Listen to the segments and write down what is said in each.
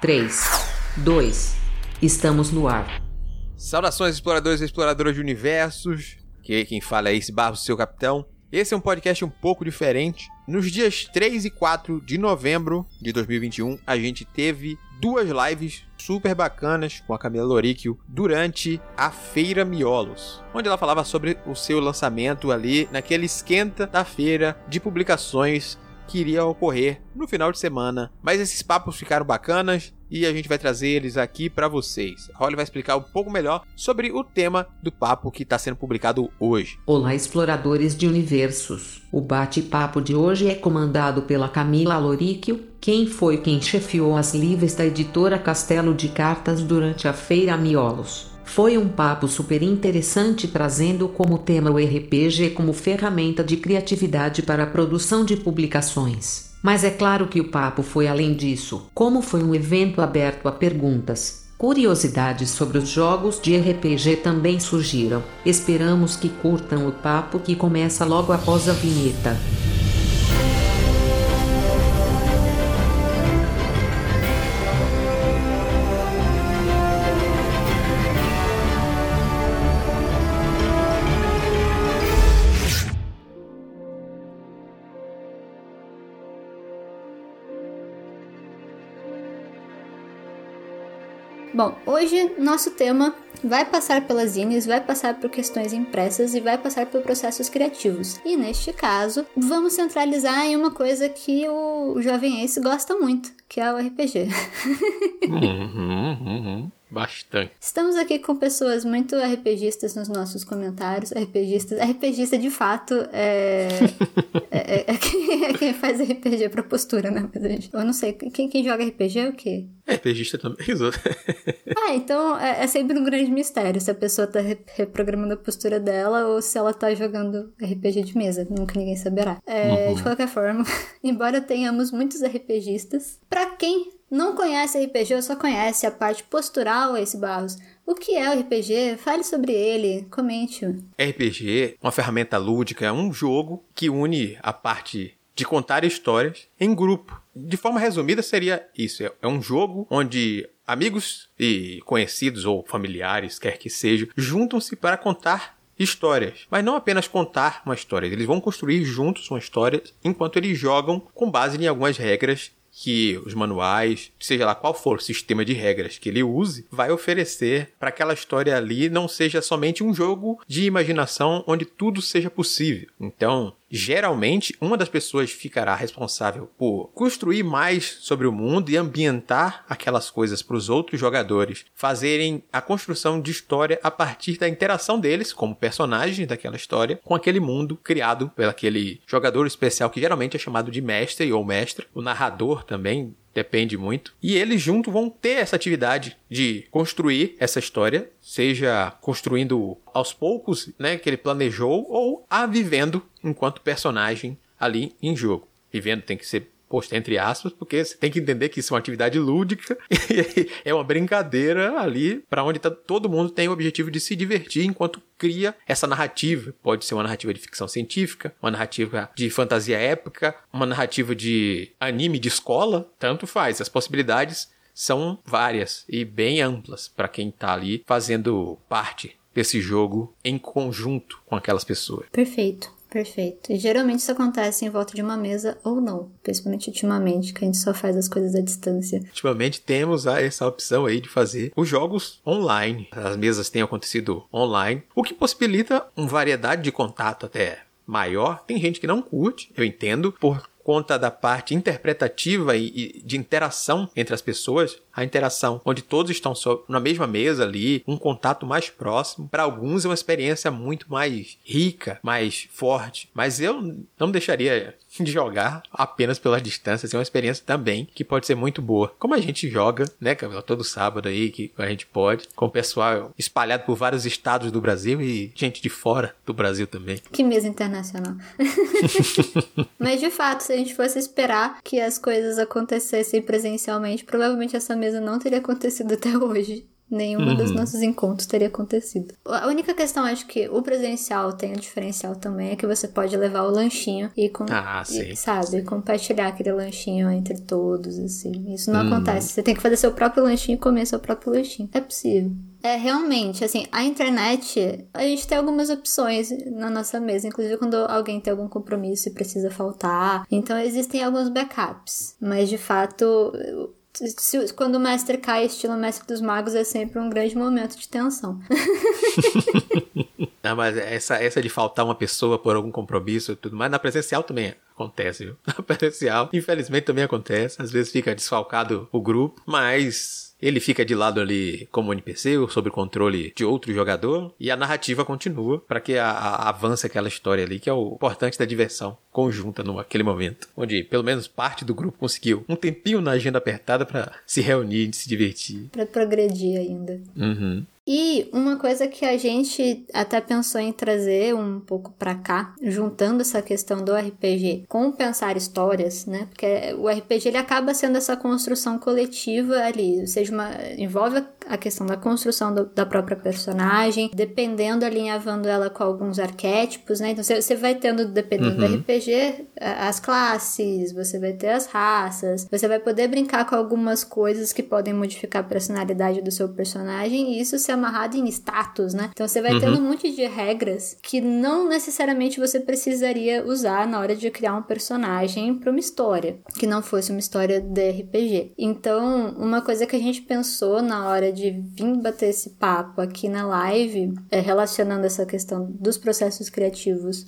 3, 2, estamos no ar. Saudações, exploradores e exploradoras de universos. Que quem fala é esse Barro, seu capitão. Esse é um podcast um pouco diferente. Nos dias 3 e 4 de novembro de 2021, a gente teve duas lives super bacanas com a Camila Loríquio durante a Feira Miolos, onde ela falava sobre o seu lançamento ali naquele esquenta da feira de publicações que iria ocorrer no final de semana. Mas esses papos ficaram bacanas e a gente vai trazer eles aqui para vocês. A Holly vai explicar um pouco melhor sobre o tema do papo que está sendo publicado hoje. Olá, exploradores de universos. O bate-papo de hoje é comandado pela Camila Loríquio, quem foi quem chefiou as livres da editora Castelo de Cartas durante a Feira Miolos. Foi um papo super interessante trazendo como tema o RPG como ferramenta de criatividade para a produção de publicações. Mas é claro que o papo foi além disso, como foi um evento aberto a perguntas. Curiosidades sobre os jogos de RPG também surgiram. Esperamos que curtam o papo que começa logo após a vinheta. Bom, hoje nosso tema vai passar pelas zines, vai passar por questões impressas e vai passar por processos criativos. E neste caso, vamos centralizar em uma coisa que o jovem Ace gosta muito, que é o RPG. uhum, uhum. Bastante. Estamos aqui com pessoas muito RPGistas nos nossos comentários. RPGistas. RPGista de fato é. é, é, é, quem, é, quem, faz RPG pra postura, né? Eu não sei. Quem, quem joga RPG é o quê? RPGista também. ah, então é, é, sempre um grande mistério se a pessoa tá reprogramando a postura dela ou se ela tá jogando RPG de mesa. Nunca ninguém saberá. É, uhum. De qualquer forma, embora tenhamos muitos RPGistas, pra quem não conhece RPG ou só conhece a parte postural, esse Barros, o que é o RPG? Fale sobre ele, comente. RPG, uma ferramenta lúdica, é um jogo que une a parte de contar histórias em grupo. De forma resumida, seria isso: é um jogo onde amigos e conhecidos ou familiares, quer que seja, juntam-se para contar histórias. Mas não apenas contar uma história, eles vão construir juntos uma história enquanto eles jogam com base em algumas regras que os manuais, seja lá qual for o sistema de regras que ele use, vai oferecer para aquela história ali não seja somente um jogo de imaginação onde tudo seja possível. Então, geralmente uma das pessoas ficará responsável por construir mais sobre o mundo e ambientar aquelas coisas para os outros jogadores fazerem a construção de história a partir da interação deles como personagens daquela história com aquele mundo criado pelo aquele jogador especial que geralmente é chamado de mestre ou mestra, o narrador também depende muito. E eles juntos vão ter essa atividade de construir essa história, seja construindo aos poucos, né, que ele planejou, ou a vivendo enquanto personagem ali em jogo. Vivendo tem que ser posto entre aspas, porque você tem que entender que isso é uma atividade lúdica é uma brincadeira ali para onde tá, todo mundo tem o objetivo de se divertir enquanto cria essa narrativa. Pode ser uma narrativa de ficção científica, uma narrativa de fantasia épica, uma narrativa de anime de escola, tanto faz. As possibilidades são várias e bem amplas para quem está ali fazendo parte desse jogo em conjunto com aquelas pessoas. Perfeito. Perfeito. E geralmente isso acontece em volta de uma mesa ou não, principalmente ultimamente, que a gente só faz as coisas à distância. Ultimamente temos essa opção aí de fazer os jogos online. As mesas têm acontecido online, o que possibilita uma variedade de contato até maior. Tem gente que não curte, eu entendo, por conta da parte interpretativa e, de interação entre as pessoas, a interação onde todos estão na mesma mesa ali, um contato mais próximo, para alguns é uma experiência muito mais rica, mais forte. Mas eu não deixaria de jogar apenas pela distância, assim, é uma experiência também que pode ser muito boa. Como a gente joga, né, Camila, todo sábado aí que a gente pode, com o pessoal espalhado por vários estados do Brasil e gente de fora do Brasil também. Que mesa internacional. Mas de fato, se a gente fosse esperar que as coisas acontecessem presencialmente, provavelmente essa mesa não teria acontecido até hoje. nenhum uhum. dos nossos encontros teria acontecido. A única questão, acho que o presencial tem o diferencial também, é que você pode levar o lanchinho e, com, ah, e sabe, sim. compartilhar aquele lanchinho entre todos, assim. Isso não uhum. acontece. Você tem que fazer seu próprio lanchinho e comer seu próprio lanchinho. É possível. É, realmente, assim, a internet, a gente tem algumas opções na nossa mesa, inclusive quando alguém tem algum compromisso e precisa faltar. Então, existem alguns backups. Mas, de fato, se, quando o mestre cai, estilo mestre dos magos, é sempre um grande momento de tensão. Não, mas essa, essa de faltar uma pessoa por algum compromisso e tudo mais, na presencial também acontece, viu? Na presencial, infelizmente também acontece. Às vezes fica desfalcado o grupo, mas ele fica de lado ali como NPC, sob controle de outro jogador, e a narrativa continua para que a, a, avance aquela história ali, que é o importante da diversão conjunta naquele momento, onde pelo menos parte do grupo conseguiu um tempinho na agenda apertada para se reunir e se divertir. Para progredir ainda. Uhum. E uma coisa que a gente até pensou em trazer um pouco para cá, juntando essa questão do RPG com pensar histórias, né? Porque o RPG ele acaba sendo essa construção coletiva ali, ou seja, uma, envolve questão da construção do, da própria personagem, dependendo alinhavando ela com alguns arquétipos, né? Então você vai tendo, dependendo uhum. do RPG, as classes, você vai ter as raças, você vai poder brincar com algumas coisas que podem modificar a personalidade do seu personagem e isso se amarrado em status, né? Então você vai uhum. tendo um monte de regras que não necessariamente você precisaria usar na hora de criar um personagem para uma história, que não fosse uma história de RPG. Então, uma coisa que a gente pensou na hora de vir bater esse papo aqui na live, é, relacionando essa questão dos processos criativos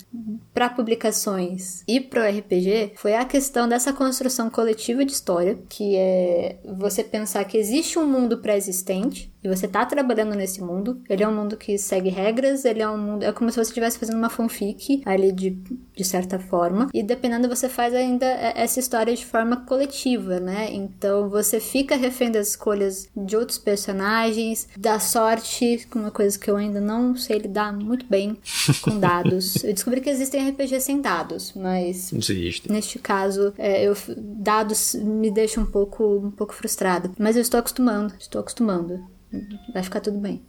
para publicações e para o RPG, foi a questão dessa construção coletiva de história, que é você pensar que existe um mundo pré-existente e você tá trabalhando nesse mundo. Ele é um mundo que segue regras, ele é um mundo. É como se você estivesse fazendo uma fanfic ali de, de certa forma. E dependendo, você faz ainda essa história de forma coletiva, né? Então você fica refém das escolhas de outros personagens, da sorte, uma coisa que eu ainda não sei lidar muito bem com dados. eu descobri que existem RPG sem dados, mas. Existe. Neste caso, é, eu, dados me deixam um pouco, um pouco frustrado. Mas eu estou acostumando, estou acostumando vai ficar tudo bem.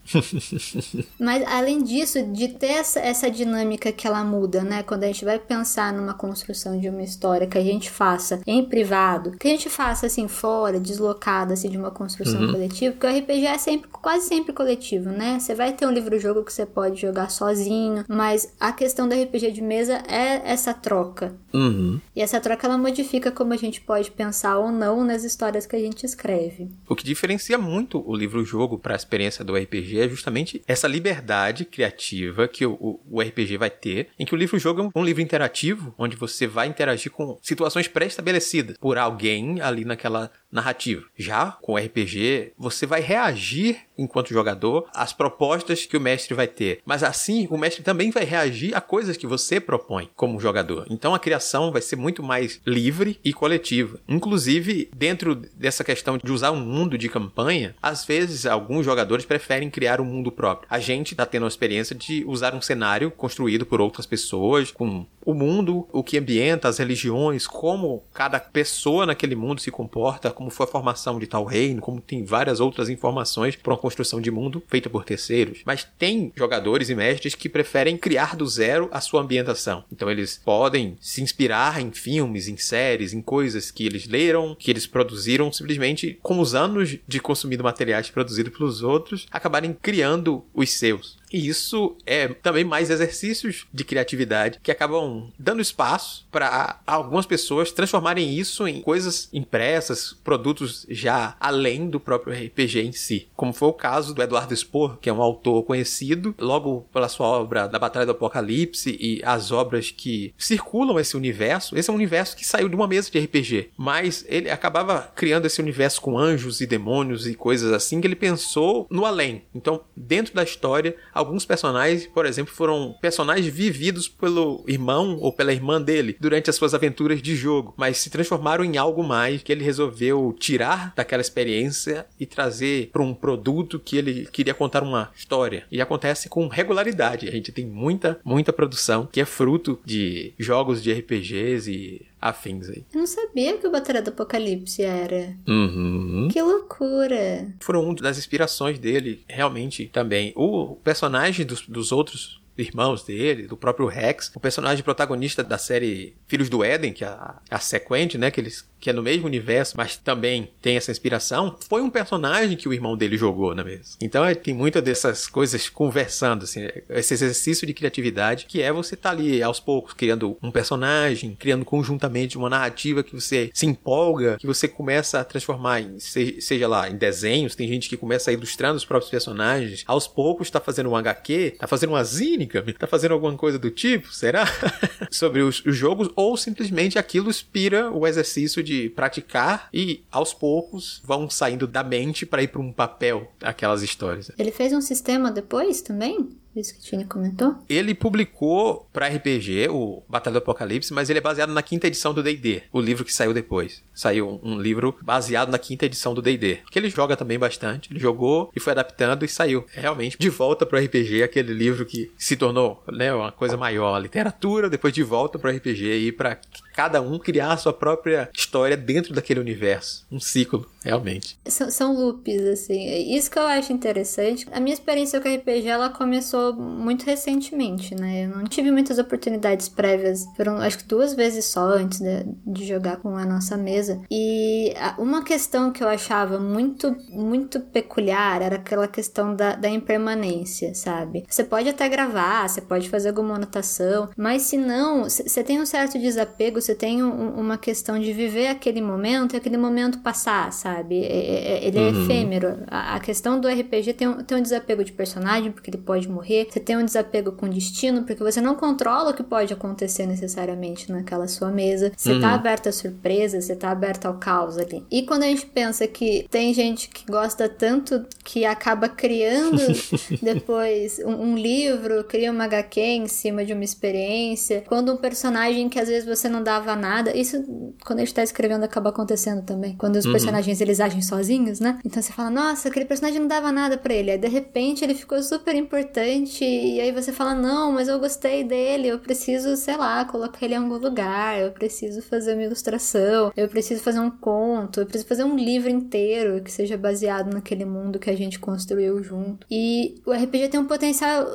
Mas além disso, de ter essa, essa dinâmica que ela muda, né? Quando a gente vai pensar numa construção de uma história que a gente faça em privado, que a gente faça assim fora, deslocada assim de uma construção uhum. coletiva, porque o RPG é sempre quase sempre coletivo, né? Você vai ter um livro-jogo que você pode jogar sozinho, mas a questão do RPG de mesa é essa troca. Uhum. E essa troca ela modifica como a gente pode pensar ou não nas histórias que a gente escreve. O que diferencia muito o livro-jogo jogo para a experiência do RPG é justamente essa liberdade criativa que o, o, RPG vai ter, em que o livro-jogo é um livro interativo, onde você vai interagir com situações pré-estabelecidas por alguém ali naquela narrativa. Já com RPG, você vai reagir enquanto jogador às propostas que o mestre vai ter. Mas assim, o mestre também vai reagir a coisas que você propõe como jogador. Então a criação vai ser muito mais livre e coletiva. Inclusive, dentro dessa questão de usar um mundo de campanha, às vezes alguns jogadores preferem criar um mundo próprio. A gente está tendo a experiência de usar um cenário construído por outras pessoas, com o mundo, o que ambienta, as religiões, como cada pessoa naquele mundo se comporta, como foi a formação de tal reino, como tem várias outras informações para uma construção de mundo feita por terceiros. Mas tem jogadores e mestres que preferem criar do zero a sua ambientação. Então eles podem se inspirar em filmes, em séries, em coisas que eles leram, que eles produziram simplesmente com os anos de consumindo materiais produzidos pelos outros, acabarem criando os seus. E isso é também mais exercícios de criatividade que acabam dando espaço para algumas pessoas transformarem isso em coisas impressas, produtos já além do próprio RPG em si. Como foi o caso do Eduardo Spohr, que é um autor conhecido logo pela sua obra da Batalha do Apocalipse e as obras que circulam esse universo. Esse é um universo que saiu de uma mesa de RPG, mas ele acabava criando esse universo com anjos e demônios e coisas assim que ele pensou no além. Então, dentro da história, alguns personagens, por exemplo, foram personagens vividos pelo irmão ou pela irmã dele durante as suas aventuras de jogo, mas se transformaram em algo mais que ele resolveu tirar daquela experiência e trazer para um produto que ele queria contar uma história. E acontece com regularidade. A gente tem muita, muita produção que é fruto de jogos de RPGs e afins aí. Eu não sabia que o Batalha do Apocalipse era. Uhum. Que loucura. Foram uma das inspirações dele, realmente, também. O personagem dos, dos outros irmãos dele, do próprio Rex, o personagem protagonista da série Filhos do Éden, que é a, a sequente, né, que eles que é no mesmo universo, mas também tem essa inspiração, foi um personagem que o irmão dele jogou na mesa. Então é, tem muitas dessas coisas conversando, assim, esse exercício de criatividade que é você estar tá ali aos poucos criando um personagem, criando conjuntamente uma narrativa que você se empolga, que você começa a transformar em, seja lá, em desenhos, tem gente que começa a ilustrando os próprios personagens, aos poucos está fazendo um HQ, está fazendo uma zínica, está fazendo alguma coisa do tipo, será? Sobre os, os jogos, ou simplesmente aquilo inspira o exercício de de praticar e aos poucos vão saindo da mente para ir para um papel aquelas histórias. Ele fez um sistema depois também? Isso que o Tini comentou? Ele publicou para RPG o Batalha do Apocalipse, mas ele é baseado na quinta edição do D&D, o livro que saiu depois. Saiu um livro baseado na quinta edição do D&D, que ele joga também bastante. Ele jogou e foi adaptando e saiu realmente de volta pro RPG, aquele livro que se tornou, né, uma coisa maior, a literatura, depois de volta pro RPG e para cada um criar a sua própria história dentro daquele universo. Um ciclo, realmente. São, são loops, assim. Isso que eu acho interessante. A minha experiência com RPG, ela começou muito recentemente, né? Eu não tive muitas oportunidades prévias. Foram, acho que duas vezes só antes de, de jogar com a nossa mesa. E uma questão que eu achava muito, muito peculiar era aquela questão da, da impermanência, sabe? Você pode até gravar, você pode fazer alguma anotação, mas se não, você tem um certo desapego você tem um, uma questão de viver aquele momento e aquele momento passar, sabe? É, é, é ele é uhum. efêmero. A, a, questão do RPG tem um, tem um desapego de personagem, porque ele pode morrer. Você tem um desapego com destino, porque você não controla o que pode acontecer necessariamente naquela sua mesa. Você tá uhum. tá aberto a surpresas, você tá aberto ao caos ali. E quando a gente pensa que tem gente que gosta tanto que acaba criando depois um, um livro, cria uma HQ em cima de uma experiência, quando um personagem que às vezes você não dá dava nada. Isso, quando a gente tá escrevendo, acaba acontecendo também. Quando os uhum. personagens eles agem sozinhos, né? Então você fala, nossa, aquele personagem não dava nada para ele. Aí de repente ele ficou super importante. E aí você fala, não, mas eu gostei dele. Eu preciso, sei lá, colocar ele em algum lugar. Eu preciso fazer uma ilustração. Eu preciso fazer um conto. Eu preciso fazer um livro inteiro que seja baseado naquele mundo que a gente construiu junto. E o RPG tem um potencial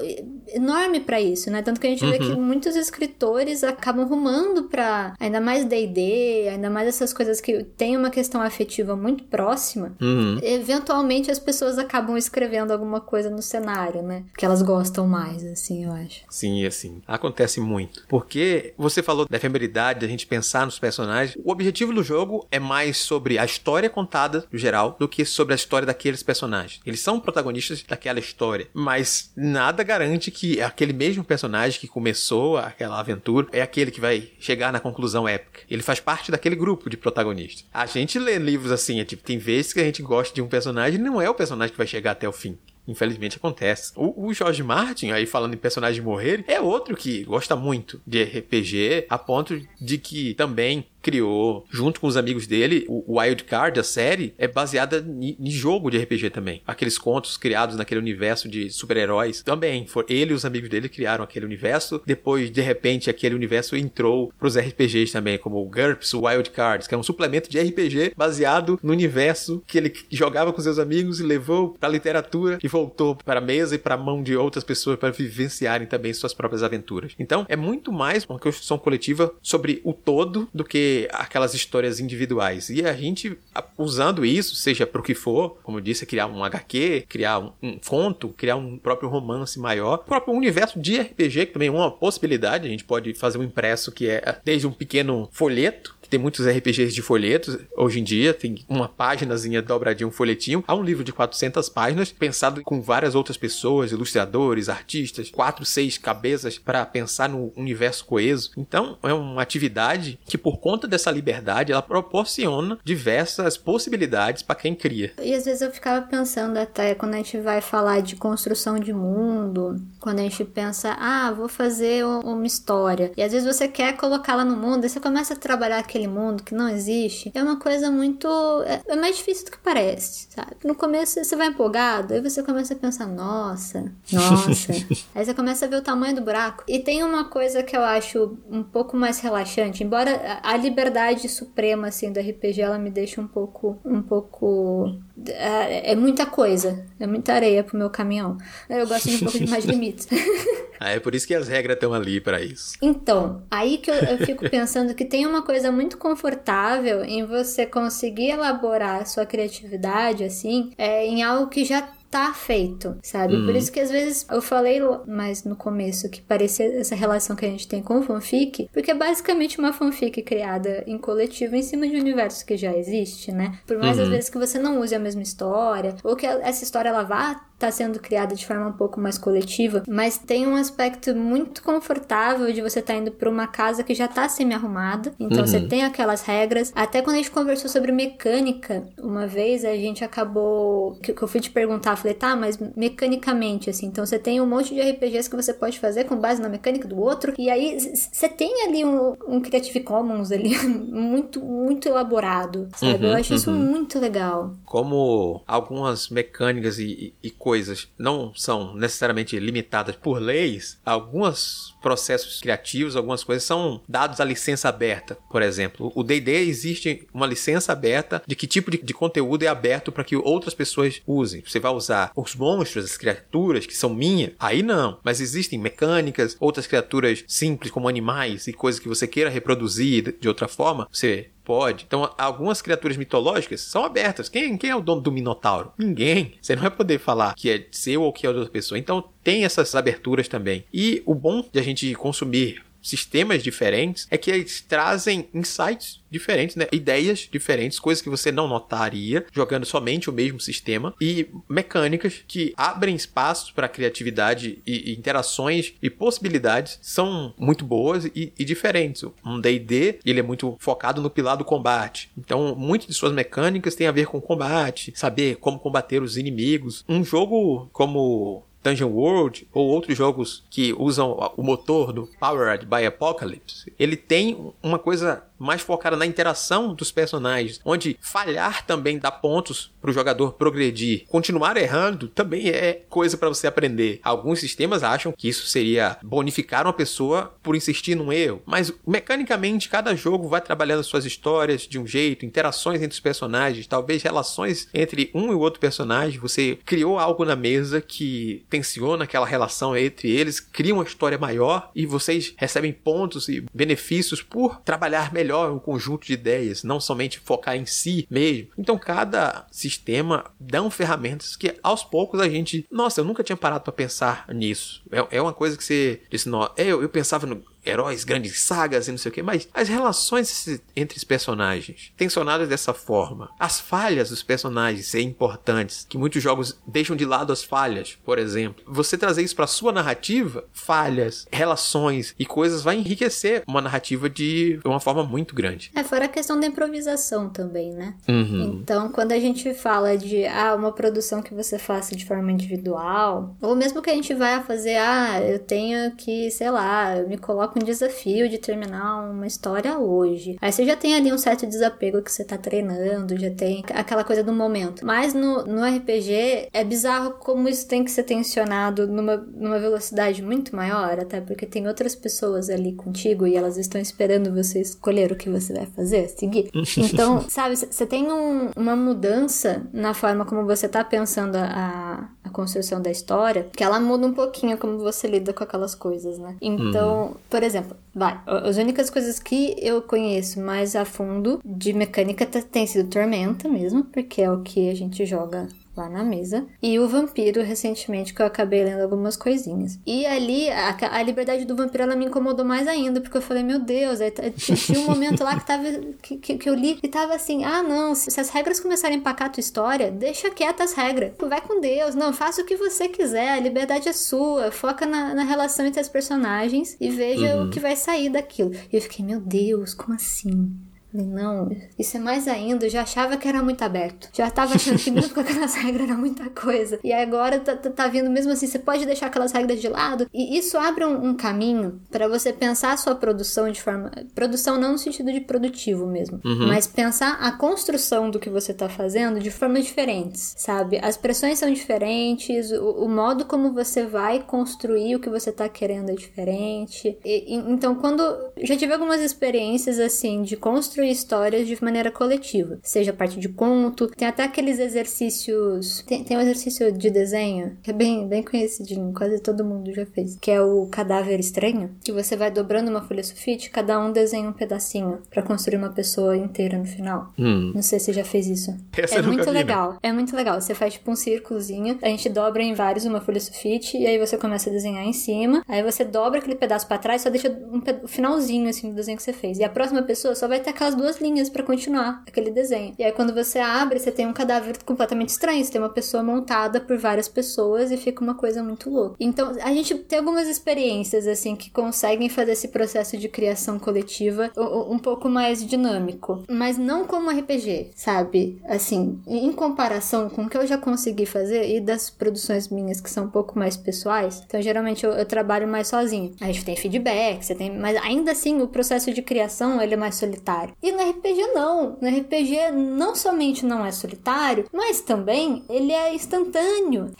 enorme para isso, né? Tanto que a gente uhum. vê que uhum. muitos escritores acabam rumando para ainda mais D&D, ainda mais essas coisas que tem uma questão afetiva muito próxima, uhum. eventualmente as pessoas acabam escrevendo alguma coisa no cenário, né? Que elas gostam mais, assim, eu acho. Sim, assim, acontece muito. Porque você falou da efemeridade, da gente pensar nos personagens. O objetivo do jogo é mais sobre a história contada, no geral, do que sobre a história daqueles personagens. Eles são protagonistas daquela história, mas nada garante que aquele mesmo personagem que começou aquela aventura é aquele que vai chegar na conclusão conclusão épica. Ele faz parte daquele grupo de protagonistas. A gente lê livros assim, é tipo, tem vezes que a gente gosta de um personagem e não é o personagem que vai chegar até o fim. Infelizmente acontece. O, o George Martin, aí falando em personagens morrer, é outro que gosta muito de RPG, a ponto de que também criou, junto com os amigos dele, o Wild Card, a série, é baseada em jogo de RPG também. Aqueles contos criados naquele universo de super-heróis também. For, ele e os amigos dele criaram aquele universo. Depois, de repente, aquele universo entrou pros RPGs também, como o GURPS, o Wild Cards, que é um suplemento de RPG baseado no universo que ele jogava com seus amigos e levou pra literatura e voltou para a mesa e para mão de outras pessoas para vivenciarem também suas próprias aventuras. Então, é muito mais uma construção coletiva sobre o todo do que aquelas histórias individuais. E a gente, usando isso, seja para o que for, como eu disse, criar um HQ, criar um, um conto, criar um próprio romance maior, o próprio universo de RPG, que também é uma possibilidade, a gente pode fazer um impresso que é desde um pequeno folheto tem muitos RPGs de folhetos hoje em dia, tem uma páginazinha dobradinha, um folhetinho. Há um livro de 400 páginas, pensado com várias outras pessoas, ilustradores, artistas, quatro, seis cabeças para pensar no universo coeso. Então, é uma atividade que, por conta dessa liberdade, ela proporciona diversas possibilidades para quem cria. E às vezes eu ficava pensando até quando a gente vai falar de construção de mundo, quando a gente pensa, ah, vou fazer uma história. E às vezes você quer colocá-la no mundo, e você começa a trabalhar aquele naquele mundo que não existe, é uma coisa muito. É, é mais difícil do que parece, sabe? No começo você vai empolgado, aí você começa a pensar, nossa, nossa. aí você começa a ver o tamanho do buraco. E tem uma coisa que eu acho um pouco mais relaxante, embora a liberdade suprema, assim, do RPG, ela me deixa um pouco. um pouco. É, é muita coisa, é muita areia pro meu caminhão. Eu gosto de um pouco de mais limites. ah, é por isso que as regras estão ali para isso. Então, aí que eu, eu fico pensando que tem uma coisa muito confortável em você conseguir elaborar a sua criatividade, assim, é, em algo que já tá feito, sabe? Por uhum. isso que às vezes eu falei mais no começo que parecia essa relação que a gente tem com fanfic, porque é basicamente uma fanfic criada em coletivo em cima de um universo que já existe, né? Por mais uhum. às vezes que você não use a mesma história, ou que essa história ela vá está sendo criada de forma um pouco mais coletiva, mas tem um aspecto muito confortável de você estar tá indo para uma casa que já está semi-arrumada, então uhum. você tem aquelas regras. Até quando a gente conversou sobre mecânica, uma vez a gente acabou. que, que eu fui te perguntar, falei, tá, mas mecanicamente, assim, então você tem um monte de RPGs que você pode fazer com base na mecânica do outro, e aí você tem ali um, um Creative Commons ali muito, muito elaborado, sabe? Uhum, eu acho uhum. isso muito legal. Como algumas mecânicas e, e, e coisas não são necessariamente limitadas por leis, alguns processos criativos, algumas coisas são dados à licença aberta. Por exemplo, o D&D existe uma licença aberta de que tipo de, de conteúdo é aberto para que outras pessoas usem. Você vai usar os monstros, as criaturas que são minhas? Aí não. Mas existem mecânicas, outras criaturas simples como animais e coisas que você queira reproduzir de outra forma. Você pode. Então, algumas criaturas mitológicas são abertas. Quem, quem é o dono do Minotauro? Ninguém. Você não vai poder falar que é seu ou que é de outra pessoa. Então, tem essas aberturas também. E o bom de a gente consumir sistemas diferentes é que eles trazem insights diferentes, né? Ideias diferentes, coisas que você não notaria jogando somente o mesmo sistema e mecânicas que abrem espaços para criatividade e, e, interações e possibilidades são muito boas e, e diferentes. Um D&D, ele é muito focado no pilar do combate. Então, muitas de suas mecânicas têm a ver com combate, saber como combater os inimigos. Um jogo como Dungeon World ou outros jogos que usam o motor do Powered by Apocalypse, ele tem uma coisa mais focada na interação dos personagens, onde falhar também dá pontos para o jogador progredir. Continuar errando também é coisa para você aprender. Alguns sistemas acham que isso seria bonificar uma pessoa por insistir num erro, mas mecanicamente cada jogo vai trabalhando suas histórias de um jeito, interações entre os personagens, talvez relações entre um e o outro personagem. Você criou algo na mesa que tensiona aquela relação entre eles, cria uma história maior e vocês recebem pontos e benefícios por trabalhar melhor melhor um conjunto de ideias, não somente focar em si mesmo. Então cada sistema dão ferramentas que aos poucos a gente, nossa, eu nunca tinha parado para pensar nisso. É, é uma coisa que você disse, não, é, eu, eu pensava no heróis, grandes sagas e não sei o que, mas as relações entre os personagens, tensionadas dessa forma, as falhas dos personagens serem importantes, que muitos jogos deixam de lado as falhas, por exemplo. Você trazer isso para sua narrativa, falhas, relações e coisas vai enriquecer uma narrativa de uma forma muito grande. É, fora a questão da improvisação também, né? Uhum. Então, quando a gente fala de ah, uma produção que você faça de forma individual, ou mesmo que a gente vá fazer, ah, eu tenho que, sei lá, eu me coloco um desafio de terminar uma história hoje. Aí você já tem ali um certo desapego que você tá treinando, já tem aquela coisa do momento. Mas no, no RPG é bizarro como isso tem que ser tensionado numa, numa velocidade muito maior, até porque tem outras pessoas ali contigo e elas estão esperando você escolher o que você vai fazer, seguir. Então, sabe, você tem um, uma mudança na forma como você tá pensando a, a construção da história, que ela muda um pouquinho como você lida com aquelas coisas, né? Então, uhum. por exemplo, vai, as únicas coisas que eu conheço mais a fundo de mecânica tem sido Tormenta mesmo, porque é o que a gente joga lá na mesa. E o vampiro, recentemente, que eu acabei lendo algumas coisinhas. E ali, a, a liberdade do vampiro, ela me incomodou mais ainda, porque eu falei, meu Deus, aí, tinha um momento lá que, tava, que, que, que, eu li e tava assim, ah, não, se, se as regras começarem a empacar a tua história, deixa quietas as regras. Vai com Deus, não, faça o que você quiser, a liberdade é sua, foca na, na relação entre as personagens e veja uhum. o que vai sair daquilo. E eu fiquei, meu Deus, como assim? Não, isso é mais ainda, eu já achava que era muito aberto. Já tava achando que mesmo com aquelas regras era muita coisa. E agora tá, tá, tá vindo mesmo assim, você pode deixar aquelas regras de lado. E isso abre um, um caminho para você pensar a sua produção de forma. Produção não no sentido de produtivo mesmo, uhum. mas pensar a construção do que você tá fazendo de formas diferentes, sabe? As pressões são diferentes, o, o modo como você vai construir o que você tá querendo é diferente. E, e, então, quando. Já tive algumas experiências assim de construir construir histórias de maneira coletiva, seja a parte de conto, tem até aqueles exercícios. Tem, tem um exercício de desenho que é bem, bem conhecidinho, quase todo mundo já fez, que é o cadáver estranho, que você vai dobrando uma folha sulfite, cada um desenha um pedacinho para construir uma pessoa inteira no final. Hum. Não sei se você já fez isso. Essa é muito vi, legal. Né? É muito legal. Você faz tipo um círculozinho, a gente dobra em vários uma folha sulfite e aí você começa a desenhar em cima, aí você dobra aquele pedaço para trás, só deixa um finalzinho assim do desenho que você fez. E a próxima pessoa só vai ter aquela aquelas duas linhas para continuar aquele desenho. E aí quando você abre, você tem um cadáver completamente estranho, você tem uma pessoa montada por várias pessoas e fica uma coisa muito louca. Então, a gente tem algumas experiências assim que conseguem fazer esse processo de criação coletiva um pouco mais dinâmico, mas não como RPG, sabe? Assim, em comparação com o que eu já consegui fazer e das produções minhas que são um pouco mais pessoais, então geralmente eu, eu trabalho mais sozinho. A gente tem feedback, você tem, mas ainda assim o processo de criação ele é mais solitário. E no RPG não. No RPG não somente não é solitário, mas também ele é instantâneo.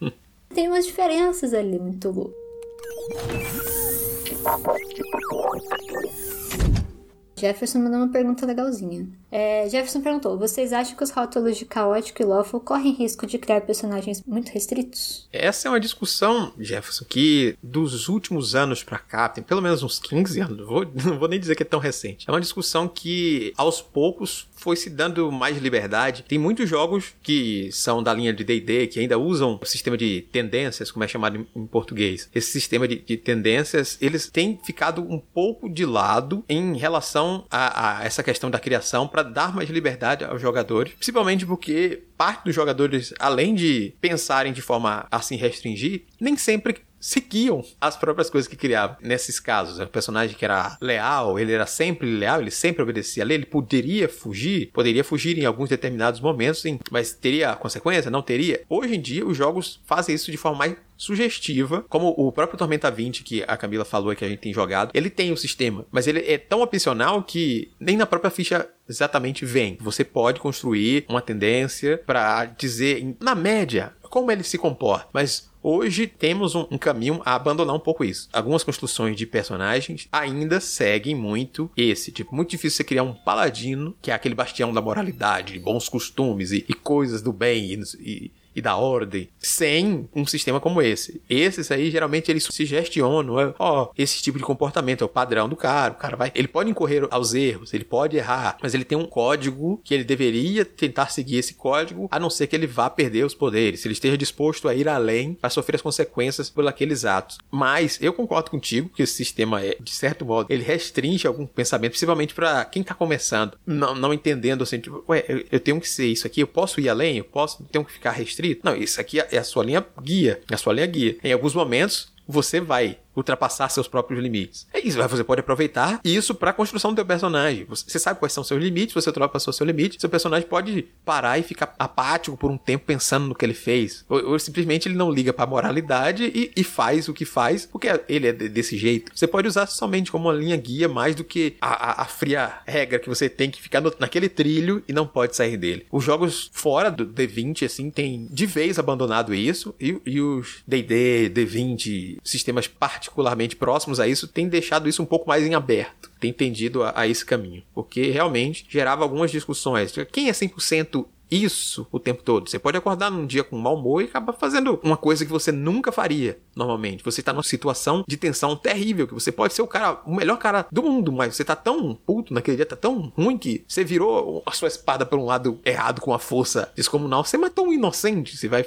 Tem umas diferenças ali muito loucas. Jefferson mandou uma pergunta legalzinha. É, Jefferson perguntou: vocês acham que os rótulos de caótico e lawful correm risco de criar personagens muito restritos? Essa é uma discussão, Jefferson, que dos últimos anos pra cá, tem pelo menos uns 15 anos, vou, não vou nem dizer que é tão recente. É uma discussão que aos poucos foi se dando mais liberdade. Tem muitos jogos que são da linha de D&D que ainda usam o sistema de tendências, como é chamado em, português. Esse sistema de, de, tendências, eles têm ficado um pouco de lado em relação a, a essa questão da criação para dar mais liberdade aos jogadores, principalmente porque parte dos jogadores, além de pensarem de forma a se restringir, nem sempre seguiam as próprias coisas que criavam. Nesses casos, o personagem que era leal, ele era sempre leal, ele sempre obedecia a lei, ele poderia fugir, poderia fugir em alguns determinados momentos, sim, mas teria consequência? Não teria. Hoje em dia, os jogos fazem isso de forma mais sugestiva, como o próprio Tormenta 20 que a Camila falou que a gente tem jogado, ele tem um sistema, mas ele é tão opcional que nem na própria ficha exatamente vem. Você pode construir uma tendência para dizer, na média, como ele se comporta, mas Hoje temos um, um, caminho a abandonar um pouco isso. Algumas construções de personagens ainda seguem muito esse. Tipo, muito difícil você criar um paladino, que é aquele bastião da moralidade, bons costumes e, e coisas do bem e, e e da ordem sem um sistema como esse. Esses aí geralmente eles se gestionam, é, ó, oh, esse tipo de comportamento é o padrão do cara, o cara vai, ele pode incorrer aos erros, ele pode errar, mas ele tem um código que ele deveria tentar seguir esse código, a não ser que ele vá perder os poderes, se ele esteja disposto a ir além para sofrer as consequências por aqueles atos. Mas eu concordo contigo que esse sistema é, de certo modo, ele restringe algum pensamento, principalmente para quem tá começando, não, não entendendo assim, tipo, ué, eu, eu tenho que ser isso aqui, eu posso ir além, eu posso, tenho que ficar restrito não, isso aqui é a sua linha guia. É a sua linha guia. Em alguns momentos, você vai ultrapassar seus próprios limites. É isso, você pode aproveitar isso para a construção do seu personagem. Você sabe quais são seus limites, você ultrapassou seu limite, seu personagem pode parar e ficar apático por um tempo pensando no que ele fez. Ou, ou simplesmente ele não liga para a moralidade e, e, faz o que faz porque ele é desse jeito. Você pode usar somente como uma linha guia mais do que a, a, a fria regra que você tem que ficar no, naquele trilho e não pode sair dele. Os jogos fora do D20, assim, tem de vez abandonado isso e, e os D&D, D20, sistemas particulares particularmente próximos a isso têm deixado isso um pouco mais em aberto, tem tendido a, a esse caminho, porque realmente gerava algumas discussões. Quem é 100% isso o tempo todo. Você pode acordar num dia com mau humor e acabar fazendo uma coisa que você nunca faria normalmente. Você tá numa situação de tensão terrível, que você pode ser o cara, o melhor cara do mundo, mas você tá tão puto naquele dia, tá tão ruim que você virou a sua espada por um lado errado com a força descomunal. Você matou um inocente. Você vai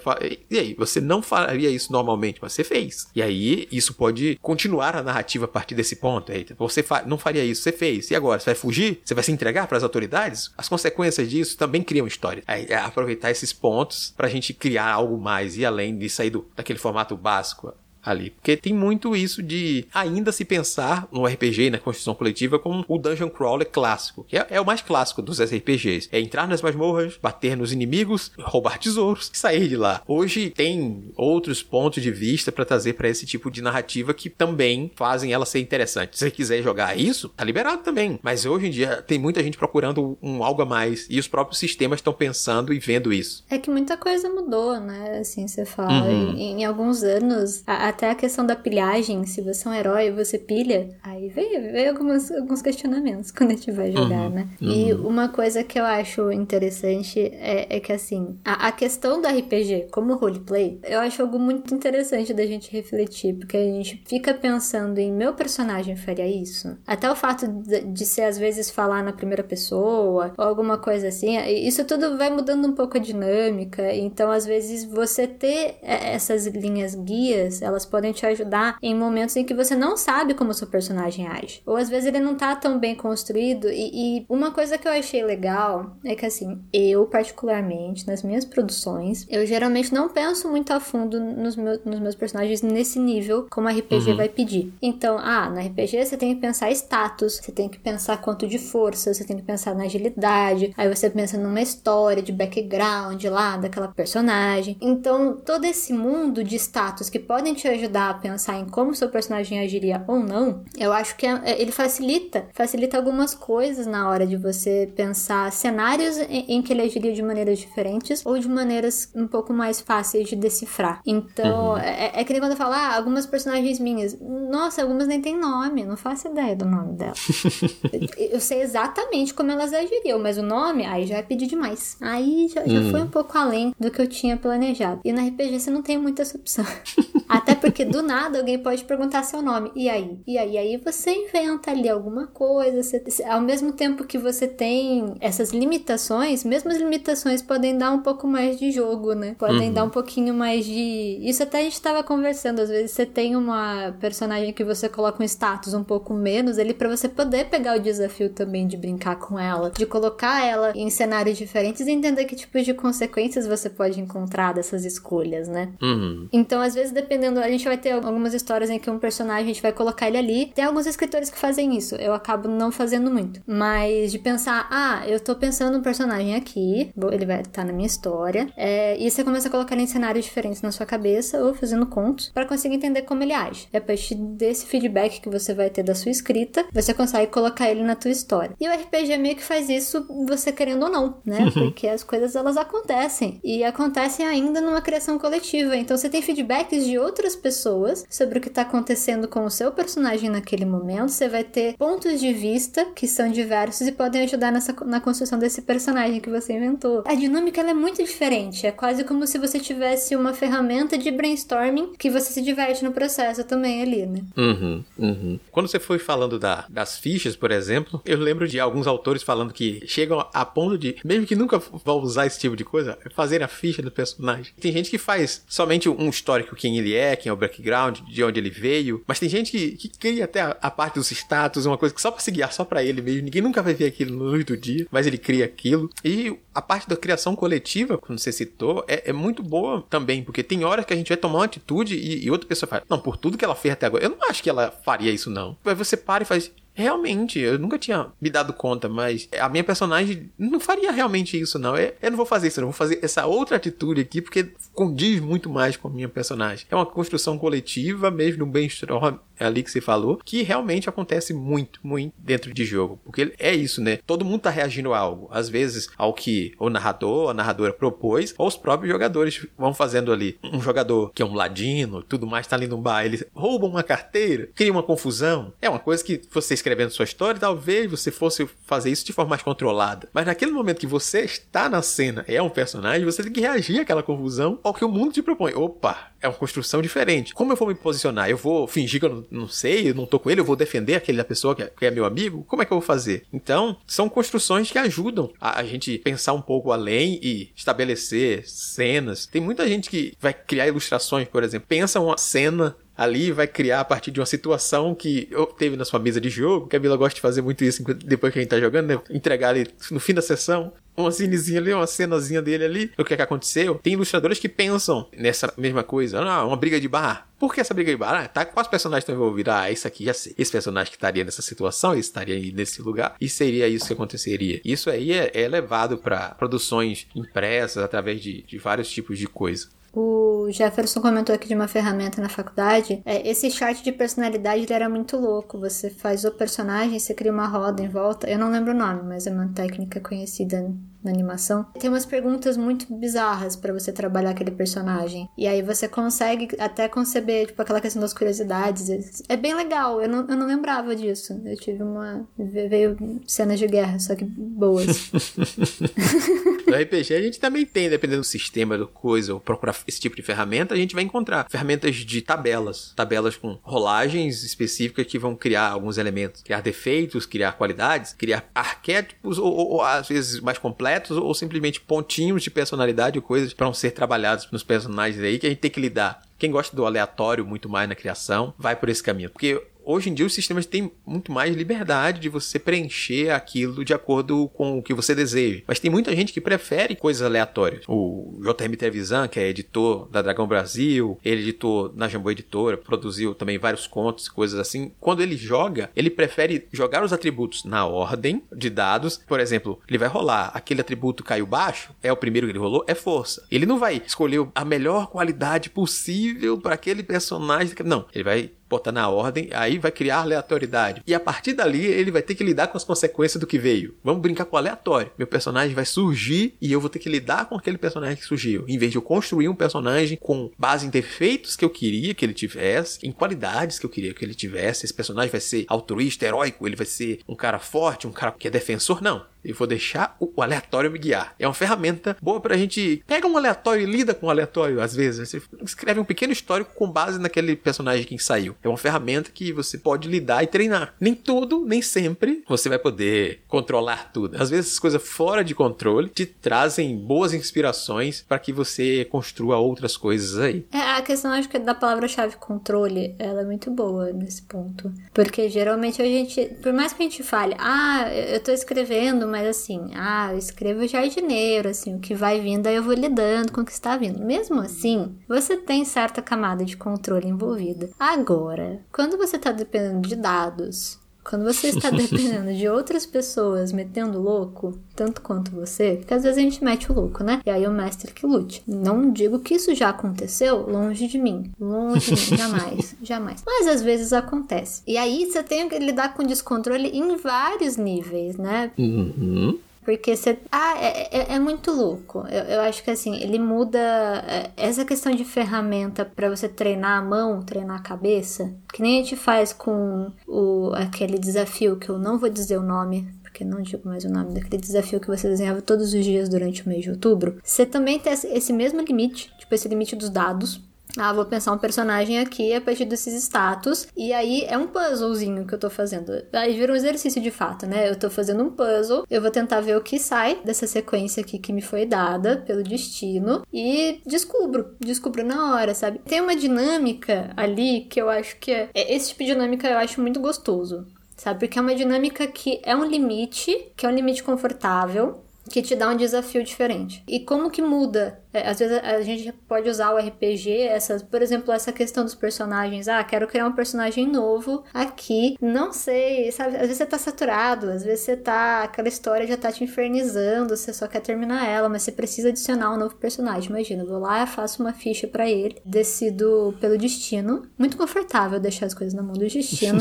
E aí, você não faria isso normalmente, mas você fez. E aí, isso pode continuar a narrativa a partir desse ponto. Aí, você fa... não faria isso, você fez. E agora? Você vai fugir? Você vai se entregar para as autoridades? As consequências disso também criam história. É, é aproveitar esses pontos pra gente criar algo mais e além de sair do, daquele formato básico. Ali. Porque tem muito isso de ainda se pensar no RPG, na construção coletiva, como o Dungeon Crawler clássico, que é, é o mais clássico dos RPGs. É entrar nas masmorras, bater nos inimigos, roubar tesouros e sair de lá. Hoje tem outros pontos de vista para trazer para esse tipo de narrativa que também fazem ela ser interessante. Se você quiser jogar isso, tá liberado também. Mas hoje em dia tem muita gente procurando um algo a mais e os próprios sistemas estão pensando e vendo isso. É que muita coisa mudou, né? Assim, você fala. Uhum. Em, em, alguns anos, a, até a questão da pilhagem, se você é um herói você pilha, aí veio algumas, alguns questionamentos quando a gente vai jogar, uhum. né? Uhum. E uma coisa que eu acho interessante é, é que, assim, a, a, questão do RPG como roleplay, eu acho algo muito interessante da gente refletir, porque a gente fica pensando em meu personagem faria isso. Até o fato de, de ser, às vezes, falar na primeira pessoa, ou alguma coisa assim, isso tudo vai mudando um pouco a dinâmica, então, às vezes, você ter é, essas linhas guias, elas podem te ajudar em momentos em que você não sabe como o seu personagem age. Ou às vezes ele não tá tão bem construído. E, e, uma coisa que eu achei legal é que, assim, eu, particularmente, nas minhas produções, eu geralmente não penso muito a fundo nos, meu, nos meus personagens nesse nível, como a RPG uhum. vai pedir. Então, ah, no RPG você tem que pensar status, você tem que pensar quanto de força, você tem que pensar na agilidade, aí você pensa numa história de background lá daquela personagem. Então, todo esse mundo de status que podem te ajudar a pensar em como seu personagem agiria ou não, eu acho que é, é, ele facilita, facilita algumas coisas na hora de você pensar cenários em, que ele agiria de maneiras diferentes ou de maneiras um pouco mais fáceis de decifrar. Então, uhum. é, é, que nem quando eu falo, ah, algumas personagens minhas, nossa, algumas nem tem nome, não faço ideia do nome dela. eu sei exatamente como elas agiriam, mas o nome, aí já é pedir demais. Aí já, já uhum. foi um pouco além do que eu tinha planejado. E na RPG você não tem muita essa opção. Até porque do nada alguém pode perguntar seu nome. E aí? E aí? E aí você inventa ali alguma coisa. Você, ao mesmo tempo que você tem essas limitações, mesmo as limitações podem dar um pouco mais de jogo, né? Podem uhum. dar um pouquinho mais de. Isso até a gente tava conversando. Às vezes você tem uma personagem que você coloca um status um pouco menos ali para você poder pegar o desafio também de brincar com ela, de colocar ela em cenários diferentes e entender que tipo de consequências você pode encontrar dessas escolhas, né? Uhum. Então, às vezes, dependendo, gente vai ter algumas histórias em que um personagem a gente vai colocar ele ali. Tem alguns escritores que fazem isso. Eu acabo não fazendo muito. Mas de pensar, ah, eu tô pensando um personagem aqui, ele vai estar tá na minha história. É, e você começa a colocar ele em cenários diferentes na sua cabeça ou fazendo contos para conseguir entender como ele age. É a partir desse feedback que você vai ter da sua escrita, você consegue colocar ele na tua história. E o RPG meio que faz isso você querendo ou não, né? Porque as coisas elas acontecem e acontecem ainda numa criação coletiva. Então você tem feedbacks de outras pessoas sobre o que tá acontecendo com o seu personagem naquele momento. Você vai ter pontos de vista que são diversos e podem ajudar nessa, na construção desse personagem que você inventou. A dinâmica é muito diferente. É quase como se você tivesse uma ferramenta de brainstorming que você se diverte no processo também ali, né? Uhum, uhum. Quando você foi falando da, das fichas, por exemplo, eu lembro de alguns autores falando que chegam a ponto de, mesmo que nunca vão usar esse tipo de coisa, fazer a ficha do personagem. Tem gente que faz somente um histórico quem ele é, quem é o background, de onde ele veio, mas tem gente que, que cria até a, a parte dos status, uma coisa que só pra se guiar só pra ele mesmo. Ninguém nunca vai ver aquilo no luz do dia, mas ele cria aquilo. E a parte da criação coletiva, como você citou, é, é muito boa também, porque tem horas que a gente vai tomar uma atitude e, e outra pessoa fala, não, por tudo que ela fez até agora, eu não acho que ela faria isso não. Aí você para e faz, Realmente, eu nunca tinha me dado conta, mas a minha personagem não faria realmente isso, não. Eu, eu não vou fazer isso, eu vou fazer essa outra atitude aqui, porque condiz muito mais com a minha personagem. É uma construção coletiva, mesmo no brainstorm ali que você falou, que realmente acontece muito, muito dentro de jogo. Porque é isso, né? Todo mundo tá reagindo a algo. Às vezes ao que o narrador, a narradora propôs, ou os próprios jogadores vão fazendo ali. Um jogador que é um ladino, tudo mais, tá ali no bar, eles roubam uma carteira, cria uma confusão. É uma coisa que você escrevendo sua história, talvez você fosse fazer isso de forma mais controlada. Mas naquele momento que você está na cena, é um personagem, você tem que reagir àquela confusão ao que o mundo te propõe. Opa, é uma construção diferente. Como eu vou me posicionar? Eu vou fingir que eu não, sei, eu não tô com ele, eu vou defender aquela pessoa que é, que é, meu amigo? Como é que eu vou fazer? Então, são construções que ajudam a, a gente pensar um pouco além e estabelecer cenas. Tem muita gente que vai criar ilustrações, por exemplo, pensa uma cena ali vai criar a partir de uma situação que teve na sua mesa de jogo. Que a Mila gosta de fazer muito isso depois que a gente tá jogando, né? Entregar ali no fim da sessão uma cinezinha ali, uma cenazinha dele ali. O que é que aconteceu? Tem ilustradores que pensam nessa mesma coisa. Ah, uma briga de bar. Por que essa briga de bar? Ah, tá, quais personagens estão envolvidos? Ah, esse aqui já sei. Esse personagem que estaria nessa situação, esse estaria aí nesse lugar. E seria isso que aconteceria. Isso aí é, é levado para produções impressas através de, de vários tipos de coisa. O Jefferson comentou aqui de uma ferramenta na faculdade. É, esse chart de personalidade era muito louco. Você faz o personagem, você cria uma roda em volta. Eu não lembro o nome, mas é uma técnica conhecida na animação. Tem umas perguntas muito bizarras para você trabalhar aquele personagem. E aí você consegue até conceber, tipo, aquela questão das curiosidades. É bem legal. Eu não, eu não lembrava disso. Eu tive uma. Veio cenas de guerra, só que boas. no RPG a gente também tem, dependendo do sistema, do coisa, ou procurar esse tipo de ferramenta, a gente vai encontrar ferramentas de tabelas. Tabelas com rolagens específicas que vão criar alguns elementos. Criar defeitos, criar qualidades, criar arquétipos, ou, ou, ou às vezes mais complexos completos ou simplesmente pontinhos de personalidade ou coisas para ser trabalhados nos personagens aí que a gente tem que lidar. Quem gosta do aleatório muito mais na criação, vai por esse caminho. Porque hoje em dia os sistemas têm muito mais liberdade de você preencher aquilo de acordo com o que você deseja. Mas tem muita gente que prefere coisas aleatórias. O JM Trevisan, que é editor da Dragão Brasil, ele editou na Jambô Editora, produziu também vários contos, coisas assim. Quando ele joga, ele prefere jogar os atributos na ordem de dados. Por exemplo, ele vai rolar aquele atributo caiu baixo, é o primeiro que ele rolou, é força. Ele não vai escolher a melhor qualidade possível para aquele personagem. Não, ele vai botar na ordem, aí vai criar aleatoriedade. E a partir dali ele vai ter que lidar com as consequências do que veio. Vamos brincar com o aleatório. Meu personagem vai surgir e eu vou ter que lidar com aquele personagem que surgiu. Em vez de eu construir um personagem com base em defeitos que eu queria que ele tivesse, em qualidades que eu queria que ele tivesse, esse personagem vai ser altruísta, heróico, ele vai ser um cara forte, um cara que é defensor. Não e vou deixar o aleatório me guiar. É uma ferramenta boa pra gente. Pega um aleatório e lida com o um aleatório, às vezes. Você escreve um pequeno histórico com base naquele personagem que saiu. É uma ferramenta que você pode lidar e treinar. Nem tudo, nem sempre você vai poder controlar tudo. Às vezes, coisas fora de controle te trazem boas inspirações para que você construa outras coisas aí. É, a questão, acho que da palavra-chave controle, ela é muito boa nesse ponto. Porque geralmente a gente, por mais que a gente fale, ah, eu tô escrevendo mas assim, ah, eu escrevo jardineiro, assim, o que vai vindo aí eu vou lidando com o que está vindo. Mesmo assim, você tem certa camada de controle envolvida. Agora, quando você está dependendo de dados, quando você está dependendo de outras pessoas metendo louco, tanto quanto você, porque às vezes a gente mete o louco, né? E aí o mestre que lute. Não digo que isso já aconteceu longe de mim. Longe de mim, jamais. jamais. Mas às vezes acontece. E aí você tem que lidar com descontrole em vários níveis, né? Uhum. Porque você. Ah, é, é, é, muito louco. Eu, eu acho que assim, ele muda. É, essa questão de ferramenta para você treinar a mão, treinar a cabeça, que nem a gente faz com o, aquele desafio que eu não vou dizer o nome, porque não digo mais o nome daquele desafio que você desenhava todos os dias durante o mês de outubro, você também tem esse mesmo limite, tipo esse limite dos dados, ah, vou pensar um personagem aqui a partir desses status. E aí é um puzzlezinho que eu tô fazendo. Aí vira um exercício de fato, né? Eu tô fazendo um puzzle, eu vou tentar ver o que sai dessa sequência aqui que me foi dada pelo destino e descubro, descubro na hora, sabe? Tem uma dinâmica ali que eu acho que é. é esse tipo de dinâmica eu acho muito gostoso. Sabe? Porque é uma dinâmica que é um limite, que é um limite confortável, que te dá um desafio diferente. E como que muda às vezes a gente pode usar o RPG, essas, por exemplo, essa questão dos personagens. Ah, quero criar um personagem novo aqui. Não sei, sabe? Às vezes você tá saturado, às vezes você tá. Aquela história já tá te infernizando, você só quer terminar ela, mas você precisa adicionar um novo personagem. Imagina, vou lá, faço uma ficha para ele, decido pelo destino. Muito confortável deixar as coisas na mão do destino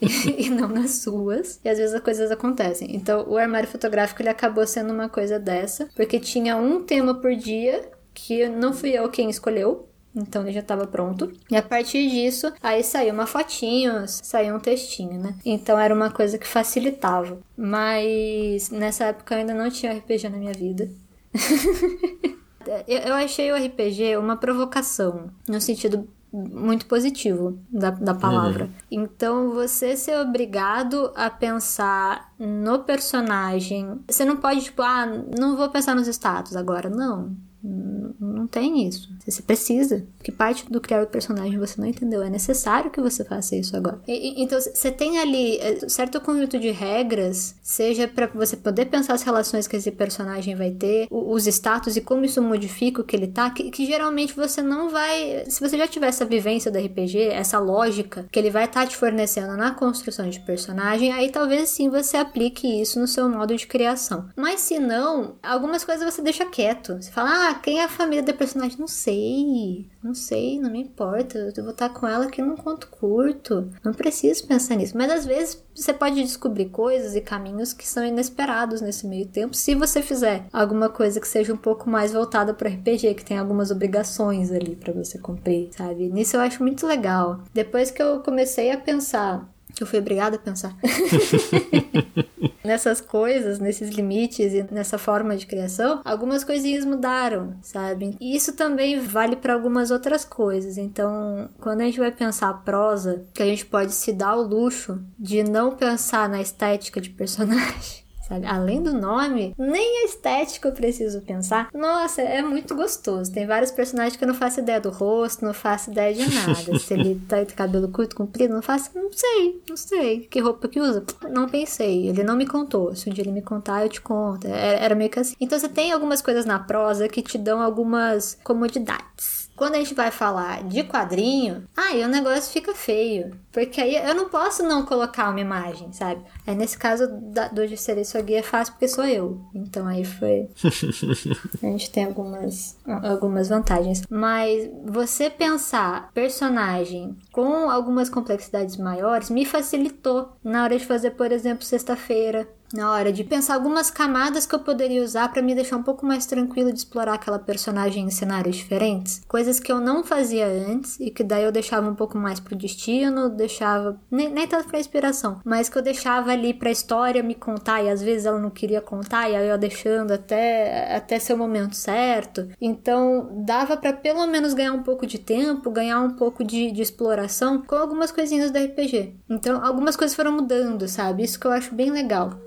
e, e não nas suas. E às vezes as coisas acontecem. Então o armário fotográfico ele acabou sendo uma coisa dessa, porque tinha um tema por dia que não fui eu quem escolheu, então ele já estava pronto. E a partir disso, aí saiu uma fotinho, saiu um textinho, né? Então era uma coisa que facilitava. Mas nessa época eu ainda não tinha RPG na minha vida. eu achei o RPG uma provocação, no sentido muito positivo da, da palavra. Uhum. Então, você ser obrigado a pensar no personagem. Você não pode, tipo, ah, não vou pensar nos status agora. Não não tem isso. Você precisa. Porque parte do criar o personagem você não entendeu. É necessário que você faça isso agora. E, então, você tem ali é, certo conjunto de regras, seja para você poder pensar as relações que esse personagem vai ter, os status e como isso modifica o que ele tá, que, que geralmente você não vai. Se você já tiver essa vivência do RPG, essa lógica que ele vai estar tá te fornecendo na construção de personagem, aí talvez sim você aplique isso no seu modo de criação. Mas se não, algumas coisas você deixa quieto. Você fala, ah, quem é a família do personagem? Não sei, não sei, não me importa. Eu vou estar com ela aqui num conto curto. Não preciso pensar nisso. Mas às vezes você pode descobrir coisas e caminhos que são inesperados nesse meio tempo, se você fizer alguma coisa que seja um pouco mais voltada para RPG, que tem algumas obrigações ali para você cumprir, sabe? Nisso eu acho muito legal. Depois que eu comecei a pensar eu fui obrigada a pensar nessas coisas, nesses limites e nessa forma de criação, algumas coisinhas mudaram, sabe? E isso também vale para algumas outras coisas. Então, quando a gente vai pensar a prosa, que a gente pode se dar o luxo de não pensar na estética de personagem sabe? Além do nome, nem a estética eu preciso pensar. Nossa, é muito gostoso. Tem vários personagens que eu não faço ideia do rosto, não faço ideia de nada. Se ele tá de cabelo curto, comprido, não faço, não sei, não sei. Que roupa que usa? Não pensei. Ele não me contou. Se um dia ele me contar, eu te conto. Era, era meio que assim. Então você tem algumas coisas na prosa que te dão algumas comodidades. Quando a gente vai falar de quadrinho, aí o negócio fica feio. Porque aí eu não posso não colocar uma imagem, sabe? Aí nesse caso da, do de ser isso aqui é fácil porque sou eu. Então aí foi. a gente tem algumas, algumas vantagens. Mas você pensar personagem com algumas complexidades maiores me facilitou na hora de fazer, por exemplo, sexta-feira na hora de pensar algumas camadas que eu poderia usar para me deixar um pouco mais tranquilo de explorar aquela personagem em cenários diferentes. Coisas que eu não fazia antes e que daí eu deixava um pouco mais pro destino, deixava nem, nem tanto pra inspiração, mas que eu deixava ali pra história me contar e às vezes ela não queria contar e aí eu deixando até, até ser o momento certo. Então dava para pelo menos ganhar um pouco de tempo, ganhar um pouco de, de exploração com algumas coisinhas do RPG. Então algumas coisas foram mudando, sabe? Isso que eu acho bem legal.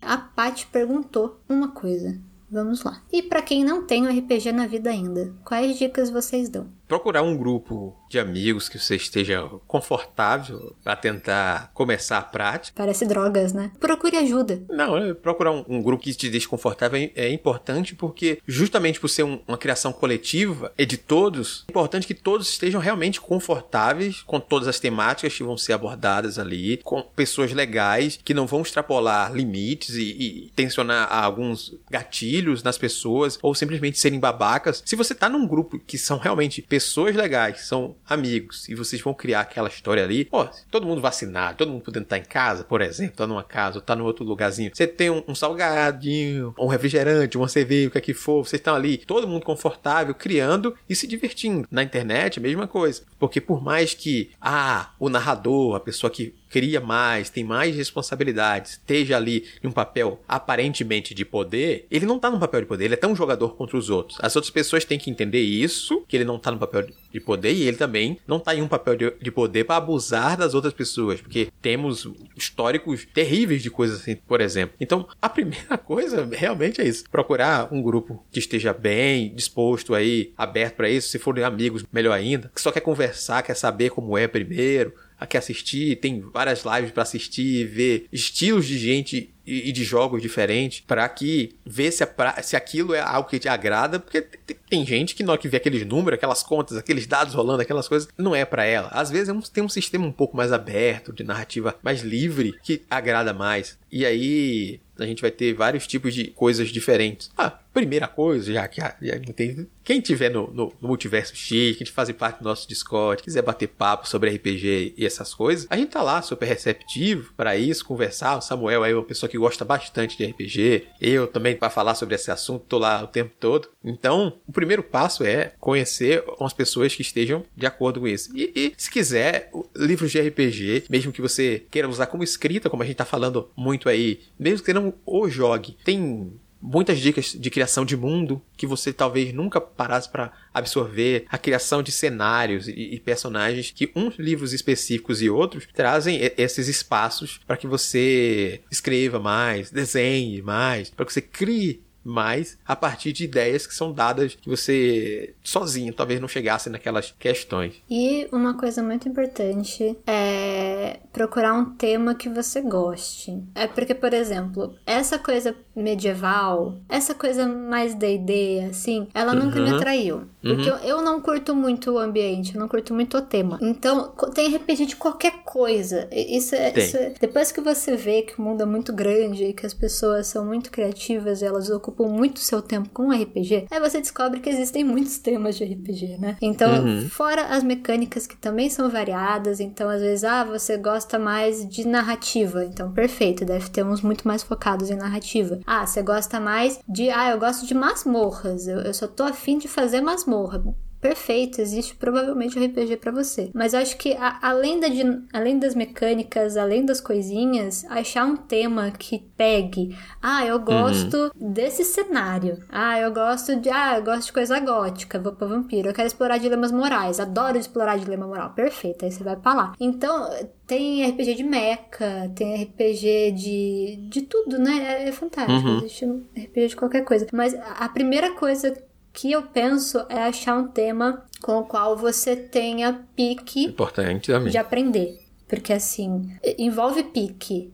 A Paty perguntou uma coisa. Vamos lá. E para quem não tem um RPG na vida ainda, quais dicas vocês dão? Procurar um grupo de amigos que você esteja confortável para tentar começar a prática. Parece drogas, né? Procure ajuda. Não, é, procurar um, um, grupo que te deixe confortável é, é importante porque, justamente por ser um, uma criação coletiva e de todos, é importante que todos estejam realmente confortáveis com todas as temáticas que vão ser abordadas ali, com pessoas legais que não vão extrapolar limites e, e tensionar alguns gatilhos nas pessoas ou simplesmente serem babacas. Se você tá num grupo que são realmente pessoas legais, são amigos, e vocês vão criar aquela história ali, pô, todo mundo vacinado, todo mundo podendo estar em casa, por exemplo, tá numa casa, ou tá num outro lugarzinho, você tem um, um salgadinho, um refrigerante, uma cerveja, o que é que for, vocês estão ali, todo mundo confortável, criando e se divertindo. Na internet, a mesma coisa. Porque por mais que, ah, o narrador, a pessoa que cria mais, tem mais responsabilidades, esteja ali em um papel aparentemente de poder, ele não tá num papel de poder, ele é tão jogador contra os outros. As outras pessoas têm que entender isso, que ele não tá no papel de poder, e ele também não tá em um papel de, de poder para abusar das outras pessoas, porque temos históricos terríveis de coisas assim, por exemplo. Então, a primeira coisa realmente é isso: procurar um grupo que esteja bem disposto aí, aberto para isso, se forem amigos, melhor ainda, que só quer conversar, quer saber como é primeiro, que assistir, tem várias lives para assistir, ver estilos de gente e, de jogos diferentes para que ver se, a, se aquilo é algo que te agrada, porque tem gente que na hora que vê aqueles números, aquelas contas, aqueles dados rolando, aquelas coisas, não é para ela. Às vezes é um, tem um sistema um pouco mais aberto, de narrativa mais livre, que agrada mais. E aí a gente vai ter vários tipos de coisas diferentes. Ah, primeira coisa, já que já, já tem, quem tiver no, no, no Multiverso X, que faz parte do nosso Discord, quiser bater papo sobre RPG e essas coisas, a gente tá lá super receptivo para isso, conversar. O Samuel é uma pessoa que gosta bastante de RPG. Eu também para falar sobre esse assunto, tô lá o tempo todo. Então, o primeiro passo é conhecer umas pessoas que estejam de acordo com isso. E, e se quiser, livros de RPG, mesmo que você queira usar como escrita, como a gente tá falando muito aí, mesmo que não o jogue, tem muitas dicas de criação de mundo que você talvez nunca parasse para absorver, a criação de cenários e, e, personagens que uns livros específicos e outros trazem esses espaços para que você escreva mais, desenhe mais, para que você crie mais a partir de ideias que são dadas que você sozinho talvez não chegasse naquelas questões. E uma coisa muito importante é procurar um tema que você goste. É porque, por exemplo, essa coisa medieval, essa coisa mais D&D, assim, ela uhum. nunca me atraiu. Porque uhum. eu, eu, não curto muito o ambiente, eu não curto muito o tema. Então, tem RPG de qualquer coisa. Isso é, isso é, Depois que você vê que o mundo é muito grande e que as pessoas são muito criativas e elas ocupam ocupam muito seu tempo com RPG, aí você descobre que existem muitos temas de RPG, né? Então, uhum. fora as mecânicas que também são variadas, então às vezes, ah, você gosta mais de narrativa, então perfeito, deve ter uns muito mais focados em narrativa. Ah, você gosta mais de, ah, eu gosto de masmorras, eu, eu só tô afim de fazer masmorra perfeito, existe provavelmente um RPG para você. Mas eu acho que a, além, da, além das mecânicas, além das coisinhas, achar um tema que pegue. Ah, eu gosto uhum. desse cenário. Ah, eu gosto de. Ah, eu gosto de coisa gótica, vou pra vampiro. Eu quero explorar dilemas morais. Adoro explorar dilema moral. Perfeito, aí você vai pra lá. Então, tem RPG de mecha, tem RPG de. de tudo, né? É, é fantástico. Uhum. Existe um RPG de qualquer coisa. Mas a primeira coisa que eu penso é achar um tema com o qual você tenha pique Importante também. de aprender. Porque assim, envolve pique.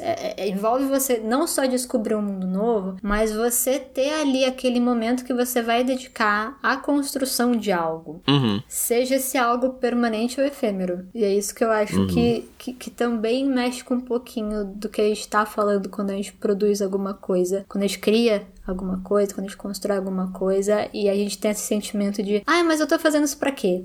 É, é, envolve você não só descobrir um mundo novo, mas você ter ali aquele momento que você vai dedicar à construção de algo. Uhum. Seja esse algo permanente ou efêmero. E é isso que eu acho uhum. que, que, que, também mexe com um pouquinho do que a gente está falando quando a gente produz alguma coisa. Quando a gente cria alguma coisa, quando a gente constrói alguma coisa e a gente tem esse sentimento de, ah, mas eu tô fazendo isso pra quê?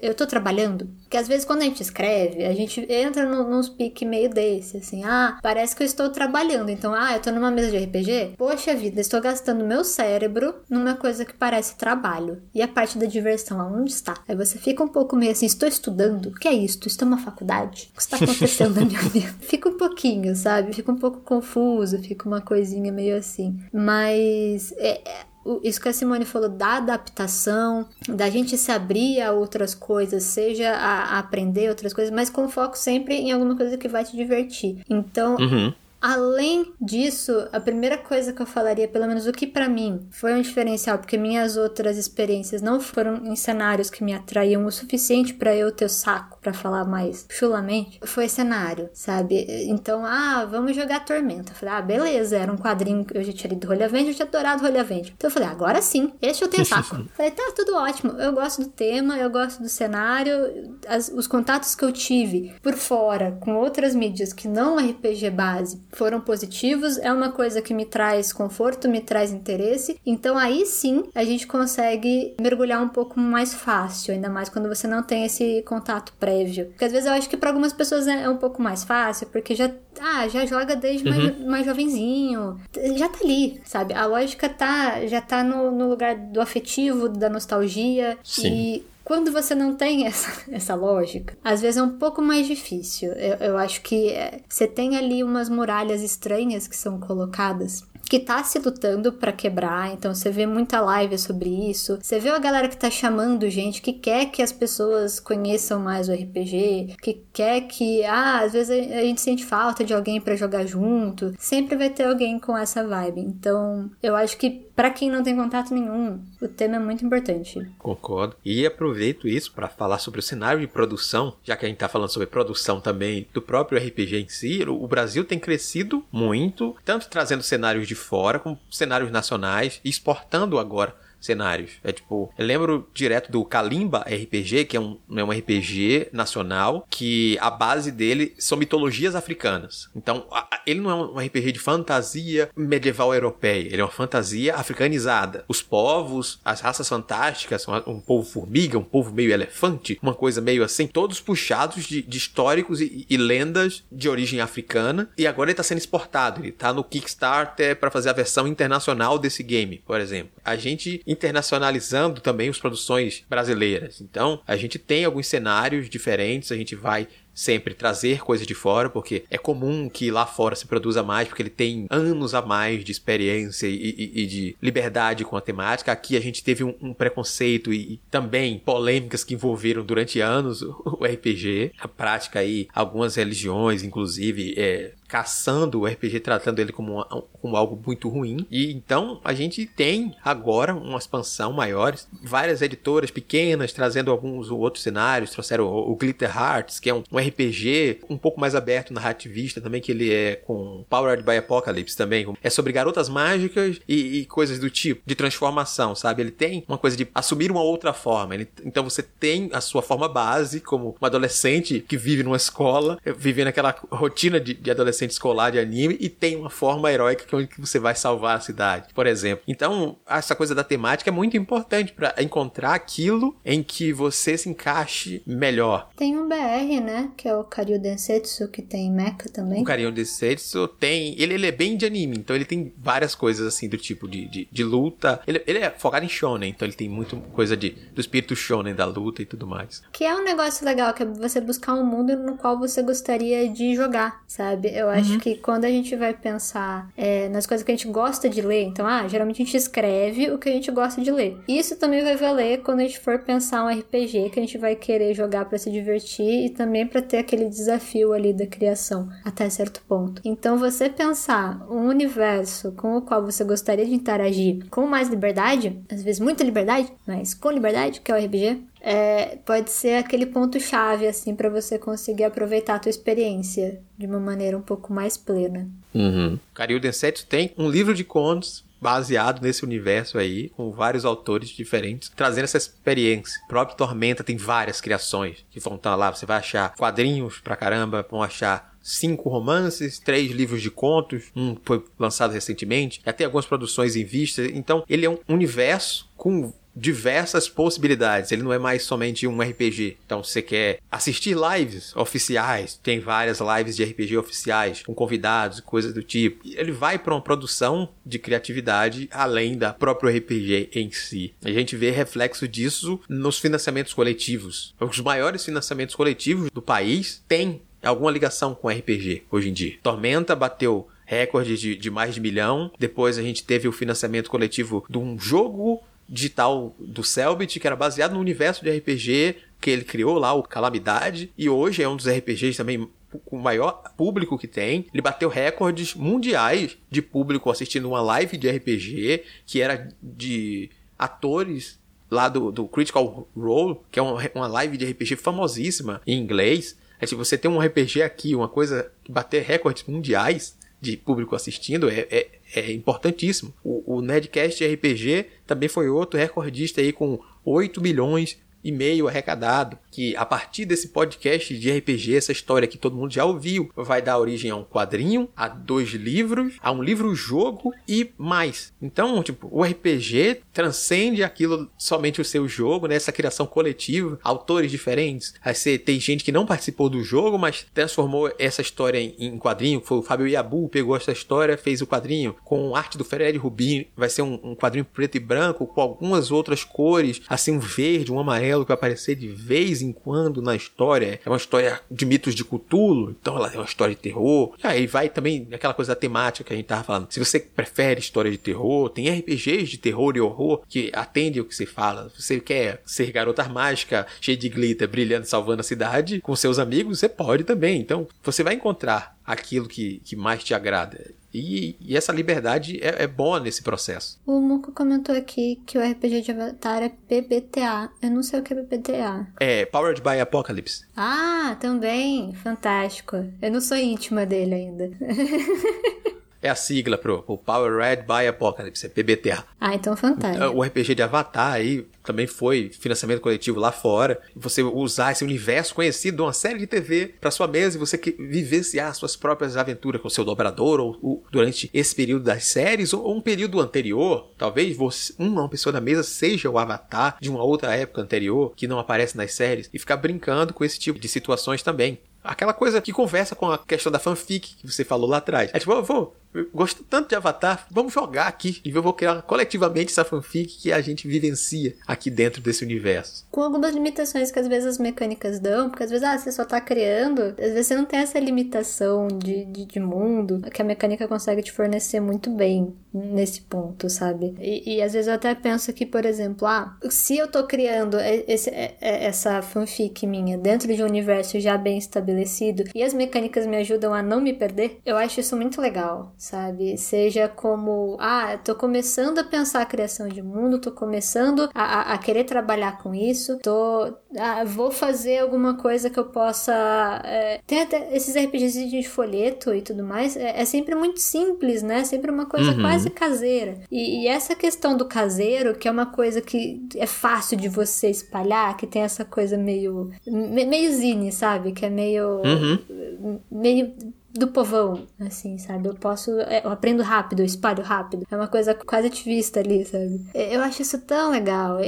Eu tô trabalhando? Porque às vezes quando a gente escreve, a gente entra no, nos piques meio desse, assim, ah, parece que eu estou trabalhando. Então, ah, eu tô numa mesa de RPG? Poxa vida, estou gastando meu cérebro numa coisa que parece trabalho. E a parte da diversão, aonde está? Aí você fica um pouco meio assim, estou estudando? O que é isso? Estou numa faculdade? O que está acontecendo na minha vida? Fica um pouquinho, sabe? Fica um pouco confuso, fica uma coisinha meio assim. Mas mas é, é isso que a Simone falou da adaptação, da gente se abrir a outras coisas, seja a, a aprender outras coisas, mas com foco sempre em alguma coisa que vai te divertir. Então, uhum. Além disso, a primeira coisa que eu falaria, pelo menos o que para mim foi um diferencial, porque minhas outras experiências não foram em cenários que me atraíam o suficiente para eu ter o saco para falar mais chulamente, foi cenário, sabe? Então, ah, vamos jogar Tormenta. Eu falei, ah, beleza, era um quadrinho que eu já tinha lido Rolha Vente, eu tinha adorado Rolha Vente. Então eu falei, agora sim, esse eu tenho saco. falei, tá, tudo ótimo, eu gosto do tema, eu gosto do cenário, as, os contatos que eu tive por fora com outras mídias que não RPG base foram positivos, é uma coisa que me traz conforto, me traz interesse. Então aí sim a gente consegue mergulhar um pouco mais fácil, ainda mais quando você não tem esse contato prévio. Porque às vezes eu acho que para algumas pessoas é um pouco mais fácil, porque já ah, já joga desde uhum. mais, mais jovenzinho, já tá ali, sabe? A lógica tá já tá no, no lugar do afetivo, da nostalgia Sim. e quando você não tem essa, essa lógica, às vezes é um pouco mais difícil. Eu, eu acho que é, você tem ali umas muralhas estranhas que são colocadas que tá se lutando para quebrar, então você vê muita live sobre isso. Você vê a galera que tá chamando gente que quer que as pessoas conheçam mais o RPG, que quer que, ah, às vezes a gente sente falta de alguém para jogar junto. Sempre vai ter alguém com essa vibe. Então, eu acho que para quem não tem contato nenhum, o tema é muito importante. Concordo. E aproveito isso para falar sobre o cenário de produção, já que a gente tá falando sobre produção também do próprio RPG em si. O Brasil tem crescido muito, tanto trazendo cenários de fora como cenários nacionais exportando agora cenários. É tipo, eu lembro direto do Kalimba RPG, que é um, é um RPG nacional, que a base dele são mitologias africanas. Então, a, ele não é um RPG de fantasia medieval europeia, ele é uma fantasia africanizada. Os povos, as raças fantásticas, um, povo formiga, um povo meio elefante, uma coisa meio assim, todos puxados de, de históricos e, e, lendas de origem africana. E agora ele está sendo exportado, ele está no Kickstarter para fazer a versão internacional desse game, por exemplo. A gente internacionalizando também as produções brasileiras. Então, a gente tem alguns cenários diferentes, a gente vai sempre trazer coisas de fora, porque é comum que lá fora se produza mais, porque ele tem anos a mais de experiência e, e, e de liberdade com a temática. Aqui a gente teve um, um preconceito e, e, também polêmicas que envolveram durante anos o, RPG, a prática aí, algumas religiões, inclusive, é, caçando o RPG, tratando ele como, uma, como algo muito ruim. E então a gente tem agora uma expansão maior, várias editoras pequenas trazendo alguns outros cenários, trouxeram o, o Glitter Hearts, que é um, um, RPG um pouco mais aberto, narrativista também, que ele é com Powered by Apocalypse também. É sobre garotas mágicas e, e coisas do tipo, de transformação, sabe? Ele tem uma coisa de assumir uma outra forma. Ele, então você tem a sua forma base, como uma adolescente que vive numa escola, vivendo aquela rotina de, de adolescente adolescente escolar de anime e tem uma forma heróica que, é que você vai salvar a cidade, por exemplo. Então, essa coisa da temática é muito importante para encontrar aquilo em que você se encaixe melhor. Tem um BR, né? Que é o Karyu Densetsu, que tem mecha também. O Karyu Densetsu tem. Ele, ele é bem de anime, então ele tem várias coisas assim do tipo de, de, de luta. Ele, ele é focado em shonen, então ele tem muito coisa de, do espírito shonen da luta e tudo mais. Que é um negócio legal, que é você buscar um mundo no qual você gostaria de jogar, sabe? Eu acho uhum. que quando a gente vai pensar é, nas coisas que a gente gosta de ler, então, ah, geralmente a gente escreve o que a gente gosta de ler. Isso também vai valer quando a gente for pensar um RPG que a gente vai querer jogar para se divertir e também para ter aquele desafio ali da criação até certo ponto. Então, você pensar um universo com o qual você gostaria de interagir com mais liberdade, às vezes muita liberdade, mas com liberdade, que é o RPG, é, pode ser aquele ponto-chave, assim, para você conseguir aproveitar a tua experiência de uma maneira um pouco mais plena. Uhum. Karyu Densetsu tem um livro de contos baseado nesse universo aí, com vários autores diferentes, trazendo essa experiência. O próprio Tormenta tem várias criações que vão estar lá. Você vai achar quadrinhos pra caramba, vão achar cinco romances, três livros de contos, um foi lançado recentemente, até algumas produções em vista. Então, ele é um universo com diversas possibilidades. Ele não é mais somente um RPG. Então, se você quer assistir lives oficiais, tem várias lives de RPG oficiais com convidados coisas do tipo. Ele vai para uma produção de criatividade além da própria RPG em si. A gente vê reflexo disso nos financiamentos coletivos. Os maiores financiamentos coletivos do país têm alguma ligação com RPG hoje em dia. Tormenta bateu recorde de, de mais de milhão. Depois a gente teve o financiamento coletivo de um jogo digital do Selbit, que era baseado no universo de RPG que ele criou lá, o Calamidade, e hoje é um dos RPGs também com o maior público que tem. Ele bateu recordes mundiais de público assistindo uma live de RPG, que era de atores lá do, do Critical Role, que é uma, uma live de RPG famosíssima em inglês. É tipo, você tem um RPG aqui, uma coisa que bater recordes mundiais de público assistindo, é, é é importantíssimo. O, o Nerdcast RPG também foi outro recordista aí com 8 milhões e meio arrecadado que a partir desse podcast de RPG, essa história que todo mundo já ouviu, vai dar origem a um quadrinho, a dois livros, a um livro-jogo e mais. Então, tipo, o RPG transcende aquilo somente o seu jogo, né? Essa criação coletiva, autores diferentes. Aí você tem gente que não participou do jogo, mas transformou essa história em, quadrinho. Foi o Fábio Yabu, pegou essa história, fez o quadrinho com arte do Fred Rubin. Vai ser um, um quadrinho preto e branco com algumas outras cores, assim um verde, um amarelo que vai aparecer de vez em quando na história. É uma história de mitos de Cthulhu, então ela é uma história de terror. E aí vai também aquela coisa da temática que a gente tava falando. Se você prefere história de terror, tem RPGs de terror e horror que atendem o que você fala. Se você quer ser garota mágica, cheia de glitter, brilhando, salvando a cidade com seus amigos, você pode também. Então você vai encontrar aquilo que, que mais te agrada. E, e essa liberdade é, é, boa nesse processo. O Muco comentou aqui que o RPG de Avatar é PBTA. Eu não sei o que é PBTA. É Powered by Apocalypse. Ah, também. Fantástico. Eu não sou íntima dele ainda. é a sigla pro, pro Power Red by Apocalypse, é PBTA. Ah, então fantástico. O RPG de Avatar aí também foi financiamento coletivo lá fora. Você usar esse universo conhecido de uma série de TV para sua mesa e você que vivenciar suas próprias aventuras com o seu dobrador ou, ou durante esse período das séries ou, ou, um período anterior. Talvez você, uma pessoa da mesa seja o avatar de uma outra época anterior que não aparece nas séries e ficar brincando com esse tipo de situações também. Aquela coisa que conversa com a questão da fanfic que você falou lá atrás. É tipo, vou gosto tanto de Avatar, vamos jogar aqui e eu vou criar coletivamente essa fanfic que a gente vivencia aqui dentro desse universo. Com algumas limitações que às vezes as mecânicas dão, porque às vezes ah, você só tá criando, às vezes você não tem essa limitação de, de, de mundo que a mecânica consegue te fornecer muito bem nesse ponto, sabe? E, e, às vezes eu até penso que, por exemplo, ah, se eu tô criando esse, essa fanfic minha dentro de um universo já bem estabelecido e as mecânicas me ajudam a não me perder, eu acho isso muito legal, sabe? Seja como, ah, tô começando a pensar a criação de mundo, tô começando a, a, a querer trabalhar com isso, tô, ah, vou fazer alguma coisa que eu possa. É, tem até esses RPGs de folheto e tudo mais, é, é sempre muito simples, né? Sempre uma coisa uhum. quase caseira. E, e, essa questão do caseiro, que é uma coisa que é fácil de você espalhar, que tem essa coisa meio. meio zine, sabe? Que é meio. Uhum. meio do povão, assim, sabe? Eu posso. É, eu aprendo rápido, eu espalho rápido. É uma coisa quase ativista ali, sabe? Eu acho isso tão legal.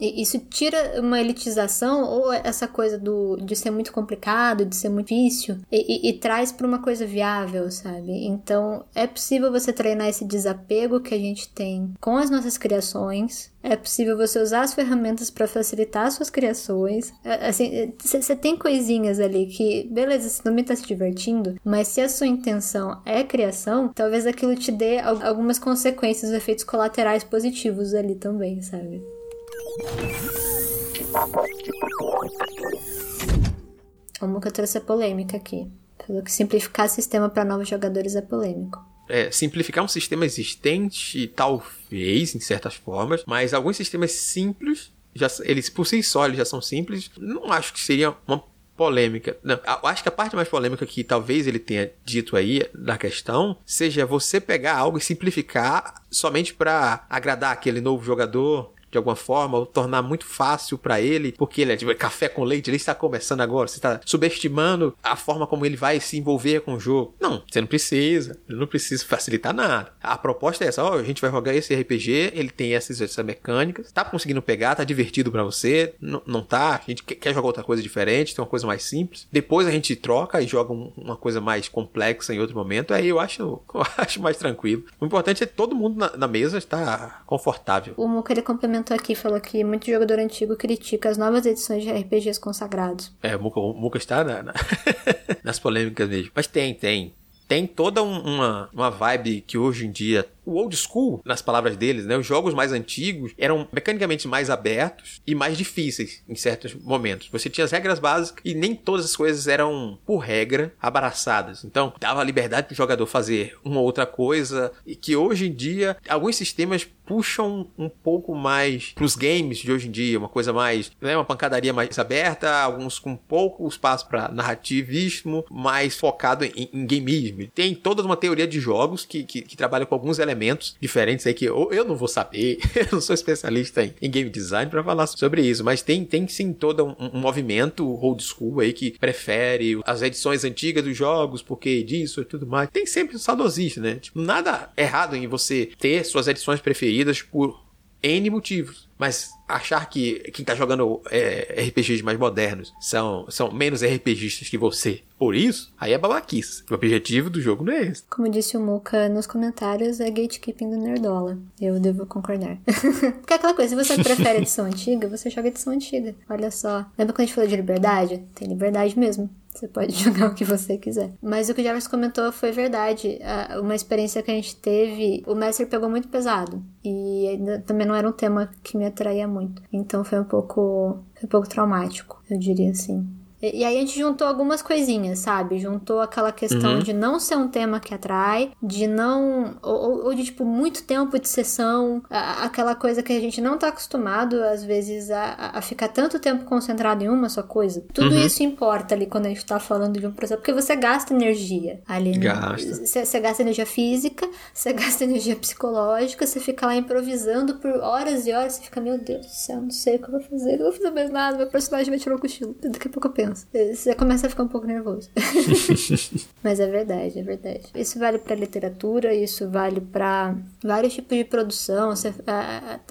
Isso tira uma elitização ou essa coisa do, de ser muito complicado, de ser muito difícil, e, e, e traz para uma coisa viável, sabe? Então é possível você treinar esse desapego que a gente tem com as nossas criações é possível você usar as ferramentas para facilitar suas criações. É, assim, você tem coisinhas ali que, beleza, você também tá se divertindo, mas se a sua intenção é criação, talvez aquilo te dê algumas consequências, efeitos colaterais positivos ali também, sabe? O Muka trouxe a polêmica aqui. Falou que simplificar sistema para novos jogadores é polêmico é, simplificar um sistema existente, talvez, em certas formas, mas alguns sistemas simples, já, eles por si só eles já são simples, não acho que seria uma polêmica. Não, acho que a parte mais polêmica que talvez ele tenha dito aí da questão seja você pegar algo e simplificar somente para agradar aquele novo jogador de alguma forma, ou tornar muito fácil para ele, porque ele é tipo, café com leite, ele está começando agora, você está subestimando a forma como ele vai se envolver com o jogo. Não, você não precisa, não precisa facilitar nada. A proposta é essa, ó, a gente vai jogar esse RPG, ele tem essas, essas mecânicas, tá conseguindo pegar, tá divertido para você, não, não tá, a gente quer jogar outra coisa diferente, tem uma coisa mais simples. Depois a gente troca e joga uma coisa mais complexa em outro momento, aí eu acho, eu acho mais tranquilo. O importante é todo mundo na, na mesa estar confortável. O Muka ele complementa comentou aqui, falou que muito jogador antigo critica as novas edições de RPGs consagrados. É, o Muka, o Muka está na, na nas polêmicas mesmo. Mas tem, tem. Tem toda um, uma, uma vibe que hoje em dia o old school, nas palavras deles, né? Os jogos mais antigos eram mecanicamente mais abertos e mais difíceis em certos momentos. Você tinha as regras básicas e nem todas as coisas eram, por regra, abraçadas. Então, dava liberdade para o jogador fazer uma outra coisa e que hoje em dia alguns sistemas puxam um pouco mais para os games de hoje em dia, uma coisa mais, né, uma pancadaria mais aberta, alguns com pouco espaço para narrativismo, mais focado em, em gameismo. Tem toda uma teoria de jogos que, que, que trabalha com alguns elementos diferentes aí que eu, eu não vou saber, eu não sou especialista em, em game design para falar sobre isso, mas tem, tem sim todo um, um, movimento old school aí que prefere as edições antigas dos jogos, porque disso e tudo mais. Tem sempre um saudosista, né? Tipo, nada errado em você ter suas edições preferidas por N motivos. Mas achar que quem tá jogando é, RPGs mais modernos são, são menos RPGistas que você, por isso, aí é babaquice. O objetivo do jogo não é esse. Como disse o Muka nos comentários, é gatekeeping do Nerdola. Eu devo concordar. Porque é aquela coisa, se você prefere edição antiga, você joga edição antiga. Olha só. Lembra quando a gente falou de liberdade? Tem liberdade mesmo. Você pode jogar o que você quiser. Mas o que o Jarvis comentou foi verdade. Uma experiência que a gente teve, o mestre pegou muito pesado. E também não era um tema que me atraía muito. Então foi um pouco, foi um pouco traumático, eu diria assim. E, aí a gente juntou algumas coisinhas, sabe? Juntou aquela questão uhum. de não ser um tema que atrai, de não. Ou, ou, de, tipo, muito tempo de sessão, a, aquela coisa que a gente não tá acostumado, às vezes, a, a ficar tanto tempo concentrado em uma só coisa. Tudo uhum. isso importa ali quando a gente tá falando de um processo, porque você gasta energia ali. Né? Gasta. Você, você gasta energia física, você gasta energia psicológica, você fica lá improvisando por horas e horas, você fica, meu Deus do céu, não sei o que eu vou fazer, não vou fazer mais nada, meu personagem vai tirar o cochilo. Daqui a pouco eu penso criança. Você começa a ficar um pouco nervoso. Mas é verdade, é verdade. Isso vale para literatura, isso vale para vários tipos de produção, você,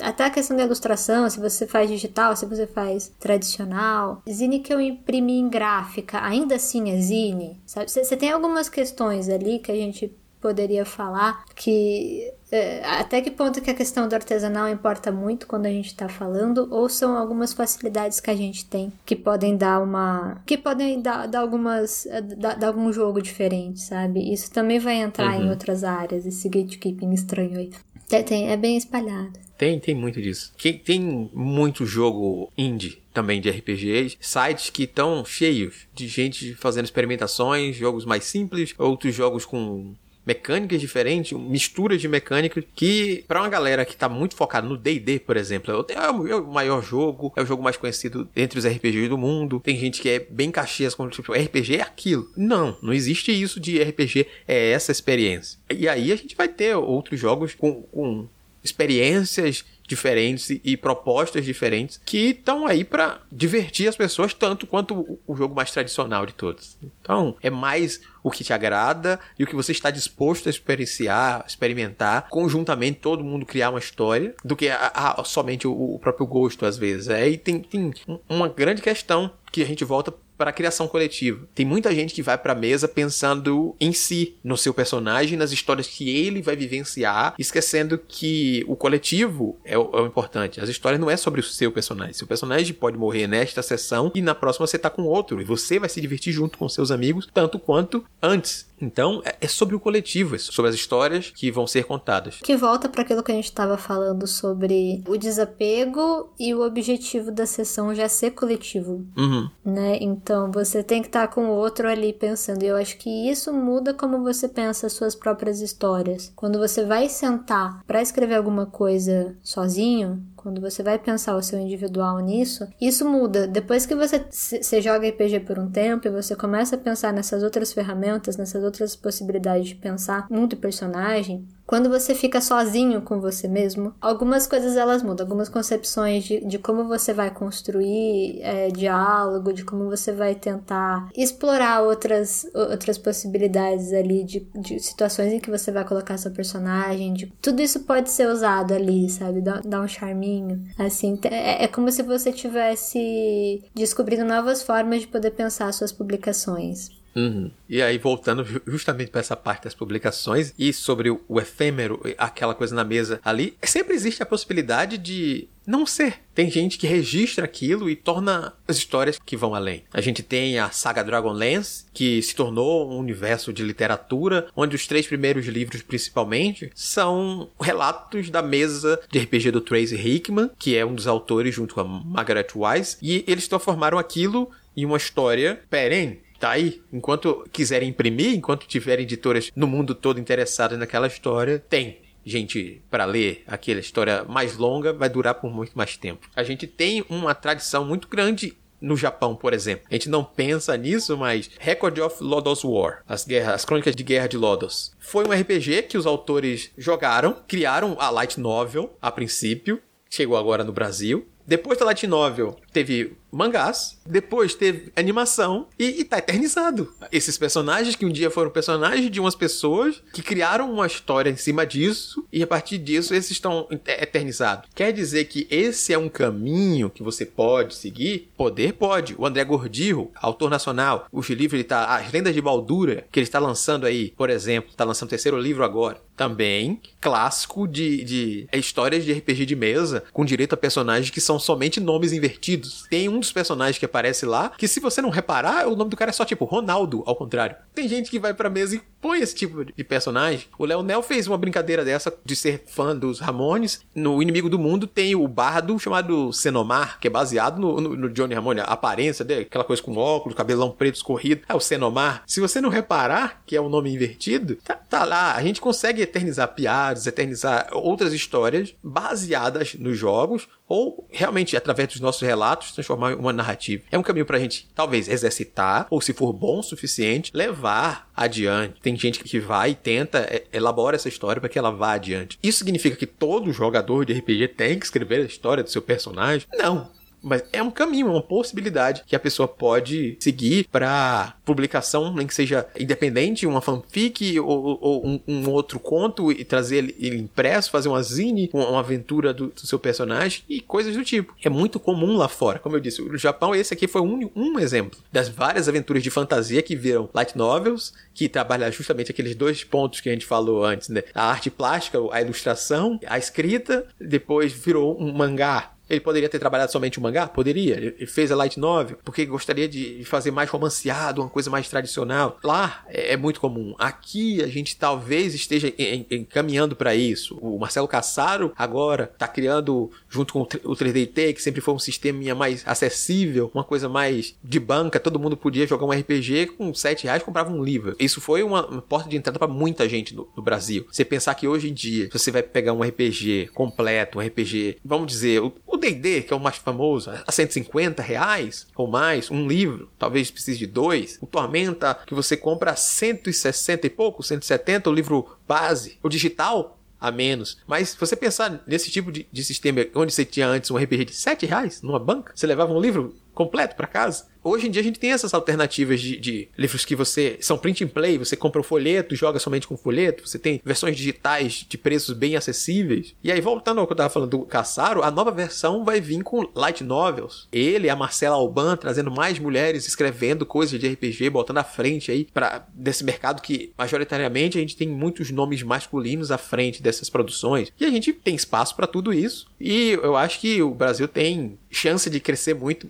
até a questão da ilustração, se você faz digital, se você faz tradicional. Zine que eu imprimi em gráfica, ainda assim é zine, sabe? Você tem algumas questões ali que a gente poderia falar que é, até que ponto que a questão do artesanal importa muito quando a gente está falando, ou são algumas facilidades que a gente tem que podem dar uma. que podem dar, dar algumas. É, dar, dar algum jogo diferente, sabe? Isso também vai entrar uhum. em outras áreas, esse gatekeeping estranho aí. Tem, tem, é bem espalhado. Tem, tem muito disso. Tem muito jogo indie também de RPGs, sites que estão cheios de gente fazendo experimentações, jogos mais simples, outros jogos com mecânicas diferentes, misturas de mecânicas que para uma galera que tá muito focada no D&D, por exemplo, é o maior jogo, é o jogo mais conhecido entre os RPGs do mundo. Tem gente que é bem caxias como tipo, RPG é aquilo. Não, não existe isso de RPG é essa experiência. E aí a gente vai ter outros jogos com, com experiências diferentes e, propostas diferentes que estão aí para divertir as pessoas tanto quanto o, jogo mais tradicional de todos. Então, é mais o que te agrada e o que você está disposto a experienciar, experimentar, conjuntamente todo mundo criar uma história, do que a, a, somente o, o, próprio gosto, às vezes. É, e tem, tem uma grande questão que a gente volta para a criação coletiva. Tem muita gente que vai para a mesa pensando em si, no seu personagem, nas histórias que ele vai vivenciar, esquecendo que o coletivo é o, é o importante. As histórias não é sobre o seu personagem. Seu personagem pode morrer nesta sessão e na próxima você tá com outro e você vai se divertir junto com seus amigos tanto quanto antes. Então, é, é sobre o coletivo, é sobre as histórias que vão ser contadas. Que volta para aquilo que a gente estava falando sobre o desapego e o objetivo da sessão já ser coletivo. Uhum. Né? Então, você tem que estar tá com o outro ali pensando. E eu acho que isso muda como você pensa as suas próprias histórias. Quando você vai sentar para escrever alguma coisa sozinho, quando você vai pensar o seu individual nisso, isso muda. Depois que você, você joga RPG por um tempo e você começa a pensar nessas outras ferramentas, nessas outras possibilidades de pensar mundo e personagem, quando você fica sozinho com você mesmo, algumas coisas elas mudam, algumas concepções de, de como você vai construir é, diálogo, de como você vai tentar explorar outras, outras possibilidades ali, de, de situações em que você vai colocar seu personagem, de, tudo isso pode ser usado ali, sabe? Dá, dá um charminho. Assim, é, é como se você tivesse descobrindo novas formas de poder pensar suas publicações. Uhum. E aí, voltando justamente para essa parte das publicações e sobre o efêmero, aquela coisa na mesa ali, sempre existe a possibilidade de não ser. Tem gente que registra aquilo e torna as histórias que vão além. A gente tem a saga Dragonlance, que se tornou um universo de literatura, onde os três primeiros livros, principalmente, são relatos da mesa de RPG do Tracy Hickman, que é um dos autores junto com a Margaret Wise, e eles transformaram aquilo em uma história perene tá aí. Enquanto quiserem imprimir, enquanto tiverem editoras no mundo todo interessadas naquela história, tem gente para ler aquela história mais longa, vai durar por muito mais tempo. A gente tem uma tradição muito grande no Japão, por exemplo. A gente não pensa nisso, mas Record of Lodos War, as, guerras, as crônicas de guerra de Lodos, foi um RPG que os autores jogaram, criaram a light novel a princípio, chegou agora no Brasil. Depois da light novel, teve mangás, depois teve animação e, e tá eternizado. Esses personagens que um dia foram personagens de umas pessoas que criaram uma história em cima disso e a partir disso esses estão eternizados. Quer dizer que esse é um caminho que você pode seguir? Poder pode. O André Gordirro, autor nacional, o livro ele tá As Lendas de Baldura, que ele está lançando aí, por exemplo, está lançando o terceiro livro agora. Também clássico de, de histórias de RPG de mesa com direito a personagens que são somente nomes invertidos. Tem um dos personagens que aparece lá, que se você não reparar, o nome do cara é só tipo Ronaldo, ao contrário. Tem gente que vai pra mesa e põe esse tipo de personagem. O Leonel fez uma brincadeira dessa de ser fã dos Ramones. No Inimigo do Mundo tem o bardo chamado Senomar, que é baseado no, no, no Johnny Ramone, a aparência dele, aquela coisa com óculos, cabelão preto escorrido. É o Senomar. Se você não reparar que é um nome invertido, tá, tá lá. A gente consegue eternizar piadas, eternizar outras histórias baseadas nos jogos ou realmente através dos nossos relatos transformar em uma narrativa. É um caminho pra gente talvez exercitar ou se for bom o suficiente, levar adiante. Tem gente que vai e tenta é, elabora essa história para que ela vá adiante. Isso significa que todo jogador de RPG tem que escrever a história do seu personagem? Não. Mas é um caminho, é uma possibilidade que a pessoa pode seguir para publicação, nem que seja independente, uma fanfic ou, ou um, um, outro conto e trazer ele, impresso, fazer uma zine, uma, uma aventura do, do, seu personagem e coisas do tipo. É muito comum lá fora. Como eu disse, o Japão, esse aqui foi um, um exemplo das várias aventuras de fantasia que viram light novels, que trabalha justamente aqueles dois pontos que a gente falou antes, né? A arte plástica, a ilustração, a escrita, depois virou um mangá ele poderia ter trabalhado somente o mangá? Poderia. Ele fez a light novel porque gostaria de fazer mais romanceado, uma coisa mais tradicional. Lá é, é muito comum. Aqui a gente talvez esteja encaminhando para isso. O Marcelo Cassaro agora está criando, junto com o 3DT, que sempre foi um sistema mais acessível, uma coisa mais de banca. Todo mundo podia jogar um RPG com 7 reais comprava um livro. Isso foi uma porta de entrada para muita gente no, no Brasil. Você pensar que hoje em dia você vai pegar um RPG completo, um RPG, vamos dizer, o, o D&D, que é o mais famoso, a 150 reais ou mais, um livro, talvez precise de dois. O Tormenta, que você compra a 160 e pouco, 170, o livro base. O digital, a menos. Mas se você pensar nesse tipo de, de sistema onde você tinha antes um RPG de 7 reais numa banca, você levava um livro completo para casa, Hoje em dia a gente tem essas alternativas de, de, livros que você são print and play, você compra o folheto, joga somente com o folheto, você tem versões digitais de preços bem acessíveis. E aí, voltando ao que eu tava falando do Caçaro, a nova versão vai vir com light novels. Ele, a Marcela Alban, trazendo mais mulheres escrevendo coisas de RPG, botando à frente aí para desse mercado que majoritariamente a gente tem muitos nomes masculinos à frente dessas produções. E a gente tem espaço para tudo isso. E eu acho que o Brasil tem chance de crescer muito,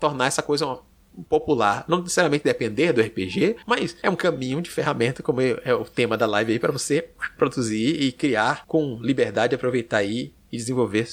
tornar essa coisa uma popular, não necessariamente depender do RPG, mas é um caminho de ferramenta, como é o tema da live aí, para você produzir e criar com liberdade, aproveitar aí e desenvolver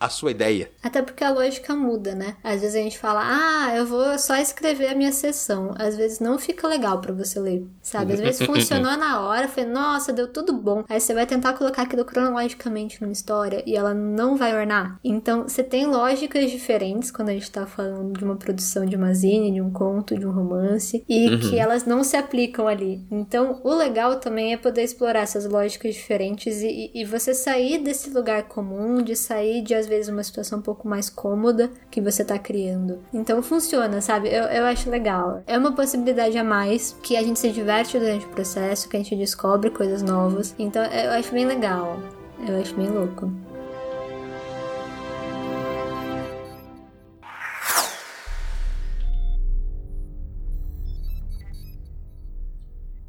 a sua ideia. Até porque a lógica muda, né? Às vezes a gente fala, ah, eu vou só escrever a minha sessão. Às vezes não fica legal para você ler, sabe? Às vezes funcionou na hora, foi, nossa, deu tudo bom. Aí você vai tentar colocar aquilo cronologicamente numa história e ela não vai ornar. Então, você tem lógicas diferentes quando a gente tá falando de uma produção de uma zine, de um conto, de um romance, e uhum. que elas não se aplicam ali. Então, o legal também é poder explorar essas lógicas diferentes e, e você sair desse lugar comum comum, de sair de às vezes uma situação um pouco mais cômoda que você tá criando. Então funciona, sabe? Eu, eu acho legal. É uma possibilidade a mais que a gente se diverte durante o processo, que a gente descobre coisas novas. Então eu acho bem legal. Eu acho bem louco.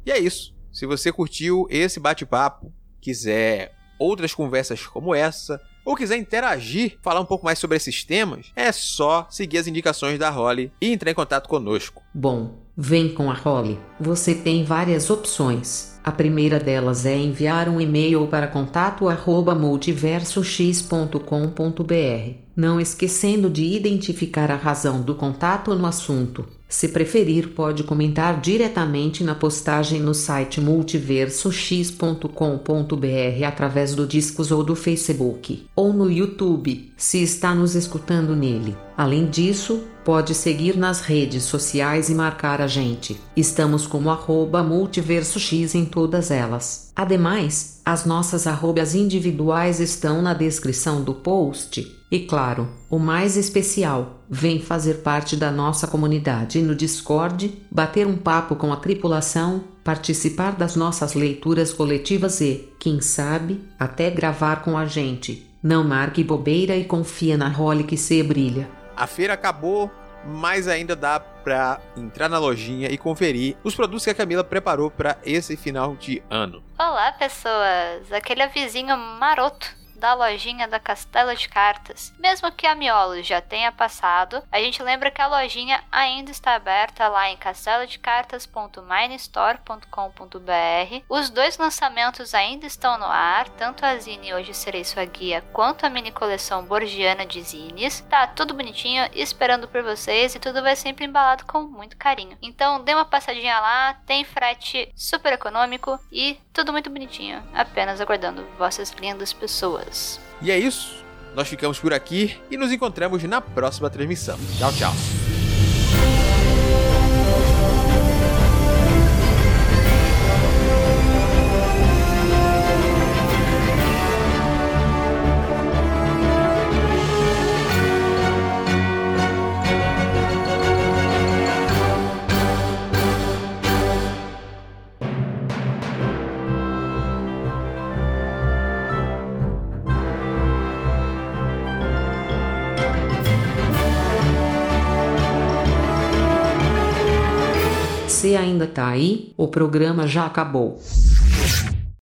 E é isso. Se você curtiu esse bate-papo, quiser outras conversas como essa, ou quiser interagir, falar um pouco mais sobre esses temas, é só seguir as indicações da Holly e entrar em contato conosco. Bom, vem com a Holly. Você tem várias opções. A primeira delas é enviar um e-mail para contato@multiversox.com.br, não esquecendo de identificar a razão do contato no assunto. Se preferir, pode comentar diretamente na postagem no site multiversox.com.br através do Discos ou do Facebook, ou no YouTube, se está nos escutando nele. Além disso, pode seguir nas redes sociais e marcar a gente. Estamos como arroba multiversox em todas elas. Ademais, as nossas arrobas individuais estão na descrição do post. E claro, o mais especial, vem fazer parte da nossa comunidade no Discord, bater um papo com a tripulação, participar das nossas leituras coletivas e, quem sabe, até gravar com a gente. Não marque bobeira e confia na role que se brilha. A feira acabou, mas ainda dá para entrar na lojinha e conferir os produtos que a Camila preparou para esse final de ano. Olá, pessoas! Aquele vizinho maroto da lojinha da Castelo de Cartas. Mesmo que a Miolo já tenha passado, a gente lembra que a lojinha ainda está aberta lá em castelodecartas.minestore.com.br. Os dois lançamentos ainda estão no ar, tanto a Zine Hoje Serei Sua Guia quanto a mini coleção Borgiana de Zines. Tá tudo bonitinho, esperando por vocês e tudo vai sempre embalado com muito carinho. Então dê uma passadinha lá, tem frete super econômico e tudo muito bonitinho, apenas aguardando vossas lindas pessoas. E é isso. Nós ficamos por aqui e nos encontramos na próxima transmissão. Tchau, tchau. Ainda tá aí? O programa já acabou.